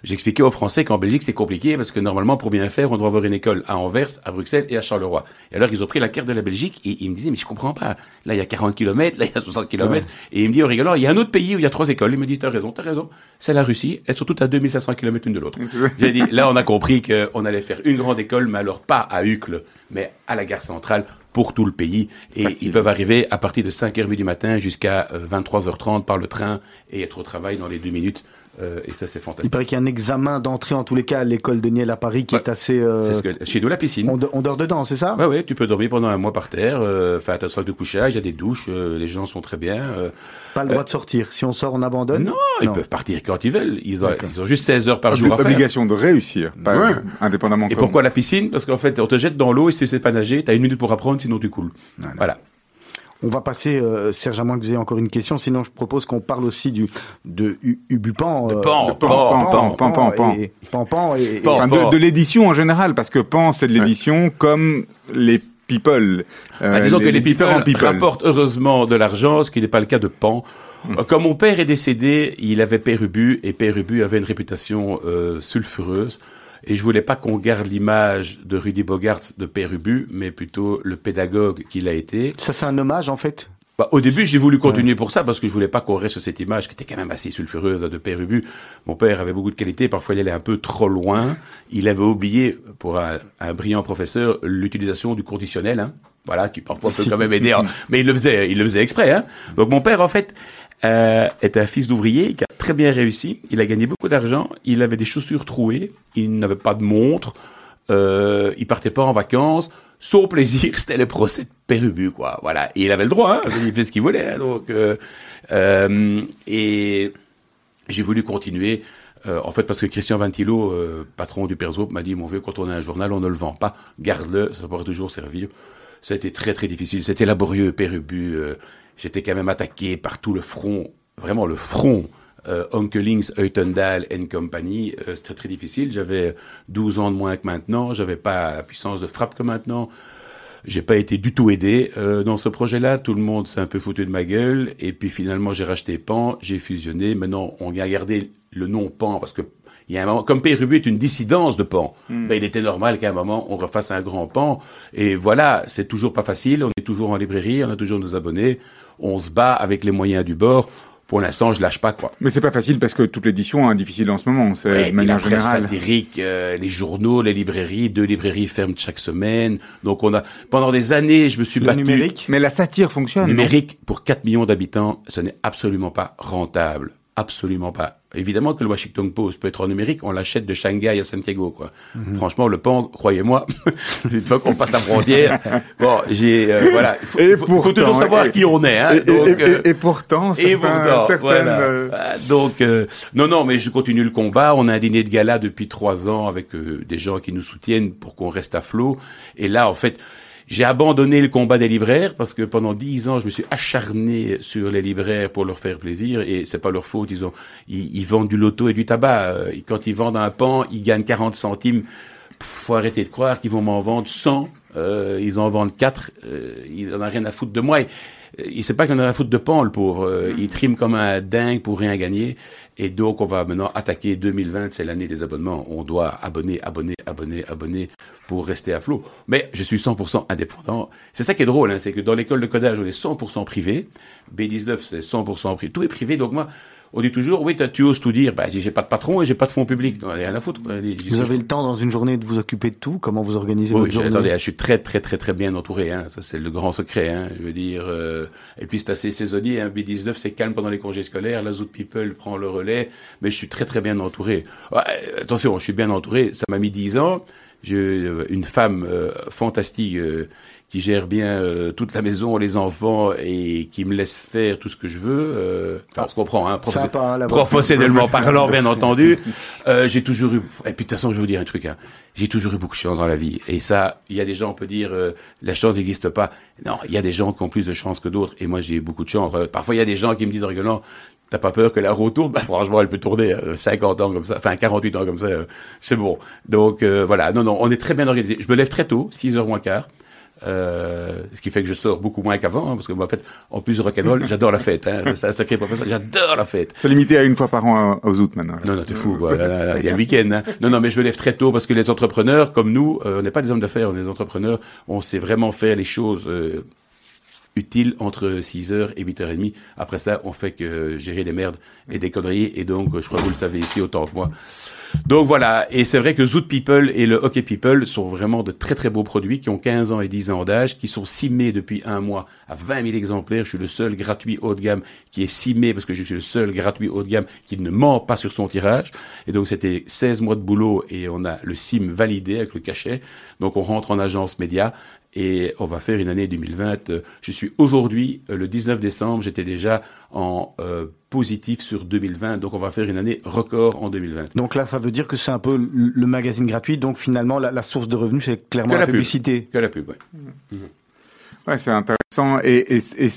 J'expliquais aux Français qu'en Belgique, c'est compliqué parce que normalement, pour bien faire, on doit avoir une école à Anvers, à Bruxelles et à Charleroi. Et alors, ils ont pris la carte de la Belgique et ils me disaient, mais je comprends pas. Là, il y a 40 kilomètres, là, il y a 60 kilomètres. Et il me dit, au rigolant, il y a un autre pays où il y a trois écoles. Il me dit, t'as raison, t'as raison. C'est la Russie. Elles sont toutes à 2500 kilomètres l'une de l'autre. <laughs> J'ai dit, là, on a compris qu'on allait faire une grande école, mais alors pas à Uccle, mais à la gare centrale pour tout le pays. Et Facile. ils peuvent arriver à partir de 5h30 du matin jusqu'à euh, 23h30 par le train et être au travail dans les deux minutes. Euh, et ça, c'est Il fantastique. paraît qu'il y a un examen d'entrée en tous les cas à l'école de Niel à Paris qui Ouais. est assez. euh, C'est ce que, chez nous, la piscine. on, on dort dedans, c'est ça? Ouais, ouais, tu peux dormir pendant un mois par terre. Euh, Enfin, t'as un sac de couchage, il y a des douches, euh, les gens sont très bien. euh, Pas le droit de sortir. Si on sort, on abandonne? non, ils Non. peuvent partir quand ils veulent. Ils ont, D'accord. ils ont juste 16 heures par jour à faire. Obligation de réussir, pas Ouais. indépendamment. Et pourquoi la piscine? Parce qu'en fait, on te jette dans l'eau et si tu sais pas nager, t'as une minute pour apprendre, sinon tu coules. Voilà. On va passer, euh, Serge, à moins que vous ayez encore une question. Sinon, je propose qu'on parle aussi du de Ubupan. De euh, Pan, de Pan, Pan, Pan, Pan, Pan. et- Pan, Pan et- et- Pan. Enfin, de, de l'édition en général, parce que Pan, c'est de l'édition comme les people. Euh, Ah, disons que les, people, rapportent heureusement de l'argent, ce qui n'est pas le cas de Pan. Euh, Quand mon père est décédé, il avait Père Ubu, et Père Ubu avait une réputation euh, sulfureuse. Et je voulais pas qu'on garde l'image de Rudy Bogart de Père Ubu, mais plutôt le pédagogue qu'il a été. Ça, c'est un hommage, en fait. Bah, au début, j'ai voulu continuer pour ça, parce que je voulais pas qu'on reste sur cette image qui était quand même assez sulfureuse de Père Ubu. Mon père avait beaucoup de qualités, parfois il allait un peu trop loin. Il avait oublié, pour un, un brillant professeur, l'utilisation du conditionnel. Hein. Voilà, qui parfois peut quand même aider, hein. <laughs> mais il le faisait, il le faisait exprès. Hein. Donc mon père, en fait, euh, est un fils d'ouvrier qui très bien réussi. Il a gagné beaucoup d'argent. Il avait des chaussures trouées. Il n'avait pas de montre. Euh, il partait pas en vacances. Son plaisir, <laughs> c'était le procès de Pérubu, quoi. Voilà. Il avait le droit. Hein. Il fait ce qu'il voulait. hein. Donc, euh, euh, et j'ai voulu continuer. euh, en fait, parce que Christian Ventilo, patron du Persop, m'a dit, mon vieux, quand on a un journal, on ne le vend pas. Garde-le, ça pourra toujours servir. Ça a été très, très difficile. C'était laborieux, Pérubu. J'étais quand même attaqué par tout le front, vraiment le front euh, Onkelings, Eutendal and Company, euh, c'était très difficile. J'avais 12 ans de moins que maintenant, j'avais pas la puissance de frappe que maintenant. J'ai pas été du tout aidé euh, dans ce projet-là. Tout le monde s'est un peu foutu de ma gueule. Et puis finalement, j'ai racheté Pan, j'ai fusionné. Maintenant, on a gardé le nom Pan parce que il y a un moment, comme Pérubu est une dissidence de Pan, ben, il était normal qu'à un moment on refasse un grand Pan. Et voilà, c'est toujours pas facile. On est toujours en librairie, on a toujours nos abonnés. On se bat avec les moyens du bord. Pour l'instant, je lâche pas quoi. Mais c'est pas facile parce que toute l'édition est difficile en ce moment, c'est Ouais, de manière la presse générale. satirique, euh, les journaux, les librairies, deux librairies ferment chaque semaine. Donc on a pendant des années, je me suis Le battu. numérique. Mais la satire fonctionne. Numérique pour 4 millions d'habitants, ce n'est absolument pas rentable. Absolument pas. Évidemment que le Washington Post peut être en numérique, on l'achète de Shanghai à Santiago, quoi. Mhm. Franchement, le pan, croyez-moi, <laughs> une fois qu'on passe la frontière, <laughs> bon, j'ai, euh, voilà, il faut, Et faut- faut pourtant, toujours savoir et- qui on est, hein. Et, et- Donc, et- euh, et pourtant, certains- pourtant, certaines, voilà. euh, Ah, Donc, euh, non, non, mais je continue le combat. On a un dîner de gala depuis trois ans avec euh, des gens qui nous soutiennent pour qu'on reste à flot. Et là, en fait, j'ai abandonné le combat des libraires parce que pendant dix ans, je me suis acharné sur les libraires pour leur faire plaisir et c'est pas leur faute. Ils ont, ils, vendent du loto et du tabac. Quand ils vendent un pan, ils gagnent 40 centimes. Faut arrêter de croire qu'ils vont m'en vendre 100. Euh, ils en vendent 4. Euh, ils en ont rien à foutre de moi. Euh, il sait pas qu'il en a rien à foutre de pan, le pauvre. Euh, il trime comme un dingue pour rien gagner. Et donc, on va maintenant attaquer 2020. C'est l'année des abonnements. On doit abonner, abonner, abonner, abonner pour rester à flot. Mais je suis 100% indépendant. C'est ça qui est drôle, hein, c'est que dans l'école de codage, on est 100% privé. B19, c'est 100% privé. Tout est privé. Donc moi, on dit toujours, oui, tu oses tout dire. Bah, j'ai pas de patron et j'ai pas de fonds publics. Non, rien à foutre. Vous avez le temps dans une journée de vous occuper de tout? Comment vous organisez oui, votre je, journée? attendez, je suis très très très très bien entouré. Hein. Ça c'est le grand secret. Hein. Je veux dire. euh, et puis c'est assez saisonnier. Hein. B19 c'est calme pendant les congés scolaires. La Zoot People prend le relais. Mais je suis très très bien entouré. Ouais, attention, je suis bien entouré. Ça m'a mis 10 ans. J'ai euh, une femme euh, fantastique. euh, qui gère bien euh, toute la maison, les enfants et qui me laisse faire tout ce que je veux. Euh, enfin, on se comprend, hein, hein, professionnellement <laughs> parlant, bien entendu. Euh, j'ai toujours eu. Et puis de toute façon, je vais vous dire un truc. Hein, j'ai toujours eu beaucoup de chance dans la vie. Et ça, il y a des gens, on peut dire, euh, la chance n'existe pas. Non, il y a des gens qui ont plus de chance que d'autres. Et moi, j'ai eu beaucoup de chance. Euh, parfois, il y a des gens qui me disent en rigolant. T'as pas peur que la roue tourne Bah, franchement, elle peut tourner euh, 50 ans comme ça, enfin 48 ans comme ça, euh, c'est bon. Donc euh, voilà, non, non, on est très bien organisé. Je me lève très tôt, 6 heures moins quart. Euh, ce qui fait que je sors beaucoup moins qu'avant, hein, parce que moi, en fait, en plus de rock'n'roll, <laughs> j'adore la fête. Hein, c'est un sacré professeur, j'adore la fête. C'est limité à une fois par an aux août maintenant. Non, non, t'es fou, quoi. Là, <laughs> là, Il y a le week-end. Hein. Non, non, mais je me lève très tôt parce que les entrepreneurs, comme nous, euh, on n'est pas des hommes d'affaires, on est des entrepreneurs. On sait vraiment faire les choses euh, utile entre 6h et 8h30. Après ça, on fait que gérer des merdes et des conneries. Et donc, je crois que vous le savez ici autant que moi. Donc voilà, et c'est vrai que Zoot People et le Hockey People sont vraiment de très très beaux produits qui ont 15 ans et 10 ans d'âge, qui sont simés depuis un mois à 20 000 exemplaires. Je suis le seul gratuit haut de gamme qui est simé parce que je suis le seul gratuit haut de gamme qui ne ment pas sur son tirage. Et donc c'était 16 mois de boulot et on a le sim validé avec le cachet. Donc on rentre en agence média et on va faire une année 2020. Euh, je suis aujourd'hui, euh, le 19 décembre, j'étais déjà en euh, positif sur 2020, donc on va faire une année record en 2020. Donc là, ça veut dire que c'est un peu le magazine gratuit, donc finalement, la, source de revenus, c'est clairement la, publicité. Que la pub, oui. Mmh. Ouais, c'est intéressant. Et, et, et,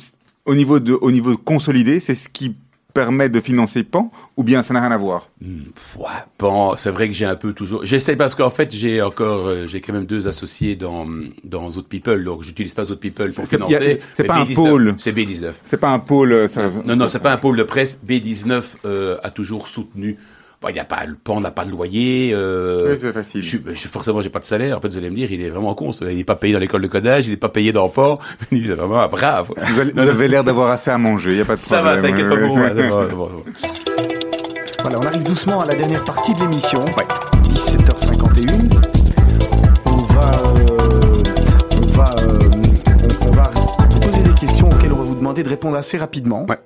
au niveau de, au niveau de consolidé, c'est ce qui permet de financer PAN ou bien ça n'a rien à voir? Hmm, ouais, PAN, c'est vrai que j'ai un peu toujours. J'essaie parce qu'en fait j'ai encore, euh, j'ai quand même deux associés dans dans Zoot People, donc j'utilise pas Zoot People pour financer. C'est pas un pôle. C'est B19. C'est pas un pôle. Non non, c'est pas un pôle de presse. B19 euh, a toujours soutenu il y a pas, le pan n'a pas de loyer. Euh, oui, c'est facile. Je, je, forcément, j'ai pas de salaire. En fait, vous allez me dire, il est vraiment con. Il n'est pas payé dans l'école de codage, il n'est pas payé dans le <laughs> port. Il est vraiment brave. Vous avez, l'air d'avoir assez à manger. Il y a pas de Ça problème. Ça va, t'inquiète pas pour moi. Voilà, on arrive doucement à la dernière partie de l'émission. Ouais. 17h51. On va, euh, on va, euh, on, on va poser des questions auxquelles on va vous demander de répondre assez rapidement. Ouais.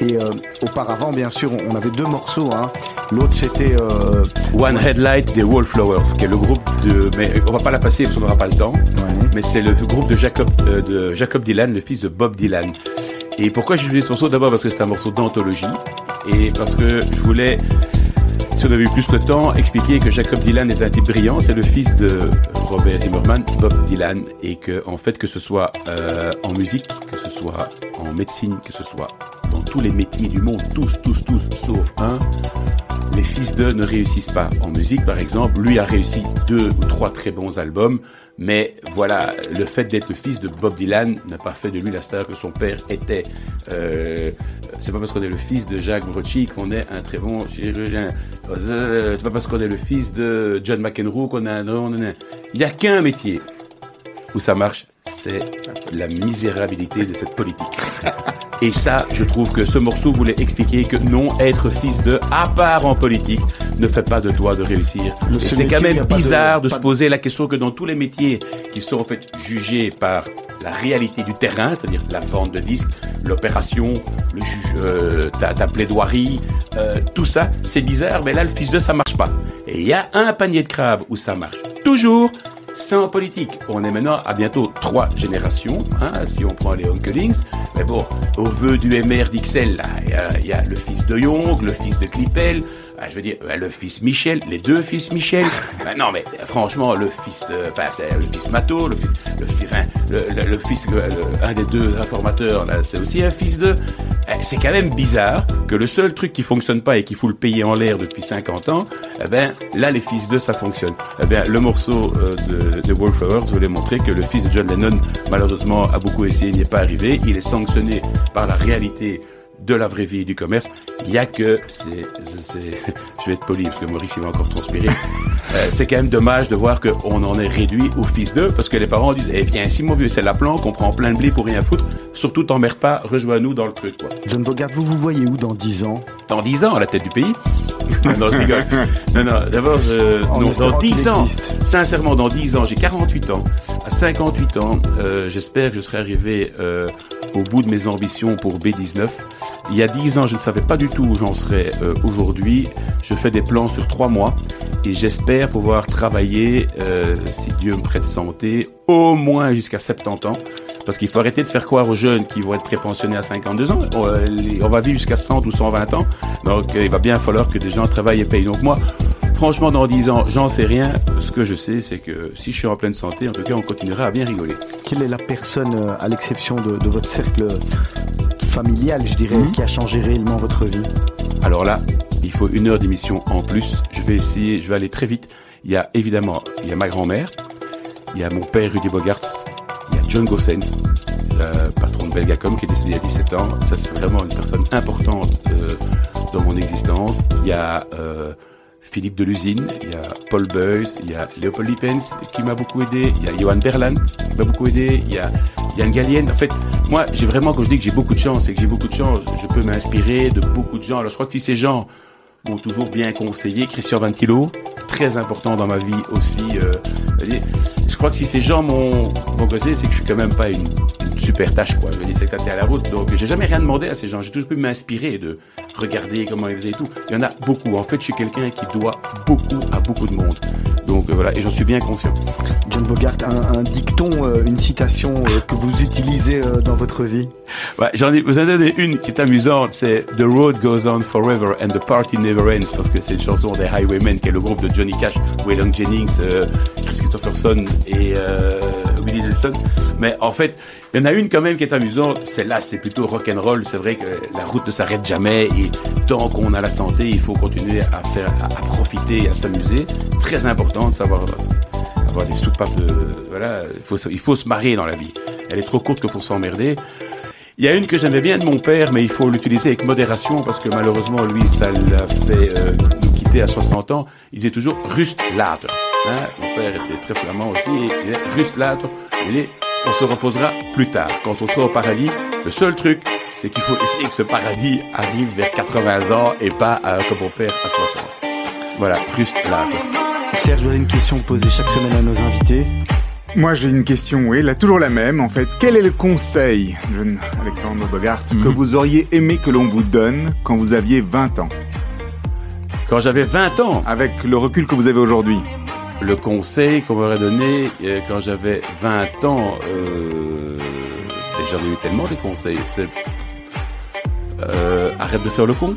Et euh, auparavant, bien sûr, on avait deux morceaux. Hein. L'autre, c'était euh, One Headlight des Wallflowers, qui est le groupe de. Mais on va pas la passer parce qu'on n'aura pas le temps. Ouais. Mais c'est le groupe de Jacob, euh, de Jacob Dylan, le fils de Bob Dylan. Et pourquoi j'ai choisi ce morceau? D'abord parce que c'est un morceau d'anthologie et parce que je voulais si on avait eu plus de temps, expliquer que Jacob Dylan est un type brillant. C'est le fils de Robert Zimmerman, Bob Dylan, et que en fait que ce soit euh, en musique, que ce soit en médecine, que ce soit dans tous les métiers du monde, tous, tous, tous, sauf un, les fils d'eux ne réussissent pas. En musique, par exemple, lui a réussi deux ou trois très bons albums, mais voilà, le fait d'être le fils de Bob Dylan n'a pas fait de lui la star que son père était. Euh, c'est pas parce qu'on est le fils de Jacques Brocci qu'on est un très bon chirurgien. Euh, c'est pas parce qu'on est le fils de John McEnroe qu'on a un... Il n'y a qu'un métier où ça marche, c'est la misérabilité de cette politique. <laughs> Et ça, je trouve que ce morceau voulait expliquer que non, être fils de, à part en politique, ne fait pas de toi de réussir. c'est quand même bizarre de, se poser la question que dans tous les métiers qui sont en fait jugés par la réalité du terrain, c'est-à-dire la vente de disques, l'opération, le juge, euh, ta, ta, plaidoirie, euh, tout ça, c'est bizarre, mais là, le fils de, ça marche pas. Et il y a un panier de crabes où ça marche toujours, c'est en politique. On est maintenant à bientôt trois générations, hein, si on prend les Unkelings. Mais bon, au vœu du MR d'Ixelles, il y, a le fils de Young, le fils de Clippel, ah, je veux dire, le fils Michel, les deux fils Michel. <laughs> Ben non, mais franchement, le fils, enfin, c'est le fils Mato, le fils, le, enfin, le, le, fils, un des deux informateurs, là, c'est aussi un fils de. Eh, c'est quand même bizarre que le seul truc qui fonctionne pas et qu'il faut le payer en l'air depuis 50 ans, eh ben, là, les fils de, ça fonctionne. Bien, le morceau euh, de, de Wallflowers voulait montrer que le fils de John Lennon, malheureusement, a beaucoup essayé, n'y est pas arrivé. Il est sanctionné par la réalité de la vraie vie du commerce. Il y a que, c'est, <laughs> je vais être poli parce que Maurice il va encore transpirer. Euh, c'est quand même dommage de voir qu'on en est réduit au fils d'eux parce que les parents disent, eh bien, si mon vieux c'est la planque, on prend plein de blé pour rien foutre. Surtout t'emmerde pas, rejoins-nous dans le truc, quoi. John Bogart, vous vous voyez où dans 10 ans? Dans 10 ans, à la tête du pays. <laughs> non, je rigole. Non, non, d'abord, euh, non, dans 10 ans, sincèrement, dans 10 ans, j'ai 48 ans. À 58 ans, euh, j'espère que je serai arrivé euh, au bout de mes ambitions pour B19. Il y a 10 ans, je ne savais pas du tout où j'en serais euh, aujourd'hui. Je fais des plans sur 3 mois et j'espère pouvoir travailler, si Dieu me prête santé, au moins jusqu'à 70 ans. Parce qu'il faut arrêter de faire croire aux jeunes qui vont être prépensionnés à 52 ans. On, on va vivre jusqu'à 100 ou 120 ans. Donc il va bien falloir que des gens travaillent et payent. Donc moi, franchement, dans 10 ans, j'en sais rien. Ce que je sais, c'est que si je suis en pleine santé, en tout cas, on continuera à bien rigoler. Quelle est la personne, à l'exception de, de, votre cercle familial, je dirais, mmh. qui a changé réellement votre vie? Alors là, il faut une heure d'émission en plus. Je vais essayer, je vais aller très vite. Il y a évidemment, il y a ma grand-mère, il y a mon père Rudy Bogart, il y a John Gossens, le patron de Belgacom qui est décédé il y a 17 ans. Ça, c'est vraiment une personne importante euh, dans mon existence. Il y a euh, Philippe de l'usine, il y a Paul Beuys, il y a Léopold Lippens qui m'a beaucoup aidé, il y a Johan Berland qui m'a beaucoup aidé, il y a Yann Gallienne. En fait, moi, j'ai vraiment, quand je dis que j'ai beaucoup de chance, c'est que j'ai beaucoup de chance. Je peux m'inspirer de beaucoup de gens. Alors, je crois que si ces gens m'ont toujours bien conseillé, Christian Vantilo, très important dans ma vie aussi. Euh, je crois que si ces gens m'ont causé, c'est que je suis quand même pas une, super tâche, quoi. Je veux dire, c'est que ça à la route. Donc, j'ai jamais rien demandé à ces gens. J'ai toujours pu m'inspirer de regarder comment ils faisaient et tout. Il y en a beaucoup. En fait, je suis quelqu'un qui doit beaucoup à beaucoup de monde. Donc euh, voilà, et j'en suis bien conscient. John Bogart, un, dicton, euh, une citation euh, que vous utilisez dans votre vie? Ouais, J'en ai, vous en avez une qui est amusante, c'est The Road Goes On Forever and the Party Never Ends, parce que c'est une chanson des Highwaymen, qui est le groupe de Johnny Cash, Waylon Jennings, Chris Christopherson et Mais en fait, il y en a une quand même qui est amusante. Celle-là, c'est plutôt rock and roll. C'est vrai que la route ne s'arrête jamais et tant qu'on a la santé, il faut continuer à faire, à, profiter, à s'amuser. Très important de savoir avoir des soupapes de, voilà. Il faut, il faut se marier dans la vie. Elle est trop courte que pour s'emmerder. Il y a une que j'aimais bien de mon père, mais il faut l'utiliser avec modération parce que malheureusement, lui, ça l'a fait euh, nous quitter à 60 ans. Il disait toujours Rust later. Hein? Mon père était très flamand aussi. Il disait Rust later. Il est on se reposera plus tard. Quand on sera au paradis, le seul truc, c'est qu'il faut essayer que ce paradis arrive vers 80 ans et pas euh, comme mon père à 60. Voilà, juste là. Serge, j'aurais une question posée chaque semaine à nos invités. Moi, j'ai une question, oui, là, toujours la même, en fait. Quel est le conseil, jeune Alexandre Bogart, que mhm. vous auriez aimé que l'on vous donne quand vous aviez 20 ans? Quand j'avais 20 ans? Avec le recul que vous avez aujourd'hui le conseil qu'on m'aurait donné euh, quand j'avais 20 ans, euh, j'en ai eu tellement des conseils, c'est euh, arrête de faire le con.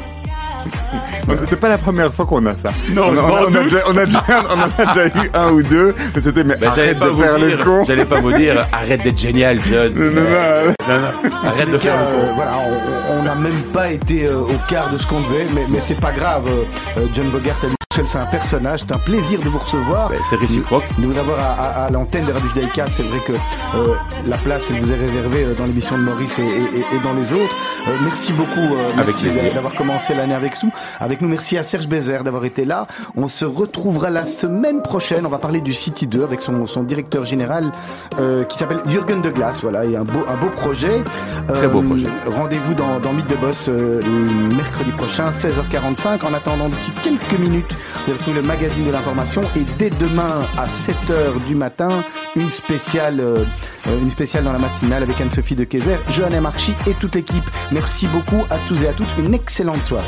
C'est pas la première fois qu'on a ça. Non, on, a, déjà, on, a déjà, on en a déjà eu un ou deux, mais c'était mais, arrête de faire le con. J'allais pas vous dire arrête d'être génial, John. Non, non, non. arrête de faire le con. Euh, voilà, on n'a même pas été euh, au quart de ce qu'on devait, mais, mais c'est pas grave. Euh, John Bogart a c'est un personnage, c'est un plaisir de vous recevoir. Ben, c'est réciproque. De, vous avoir à, l'antenne de Radio Judaïka. C'est vrai que euh, la place, elle vous est réservée euh, dans l'émission de Maurice et, dans les autres. Euh, merci beaucoup merci d'avoir commencé l'année avec nous. Avec nous, merci à Serge Bézère d'avoir été là. On se retrouvera la semaine prochaine. On va parler du City 2 avec son, son directeur général qui s'appelle Jürgen de Glace. Voilà, et un beau, un beau projet. Très beau projet. Rendez-vous dans, dans Mythe de Boss mercredi prochain, 16h45. En attendant, d'ici quelques minutes, vous le magazine de l'information et dès demain à 7h du matin, une spéciale, euh, une spéciale dans la matinale avec Anne-Sophie de Kayser, Johanna Marchi et toute l'équipe. Merci beaucoup à tous et à toutes. Une excellente soirée.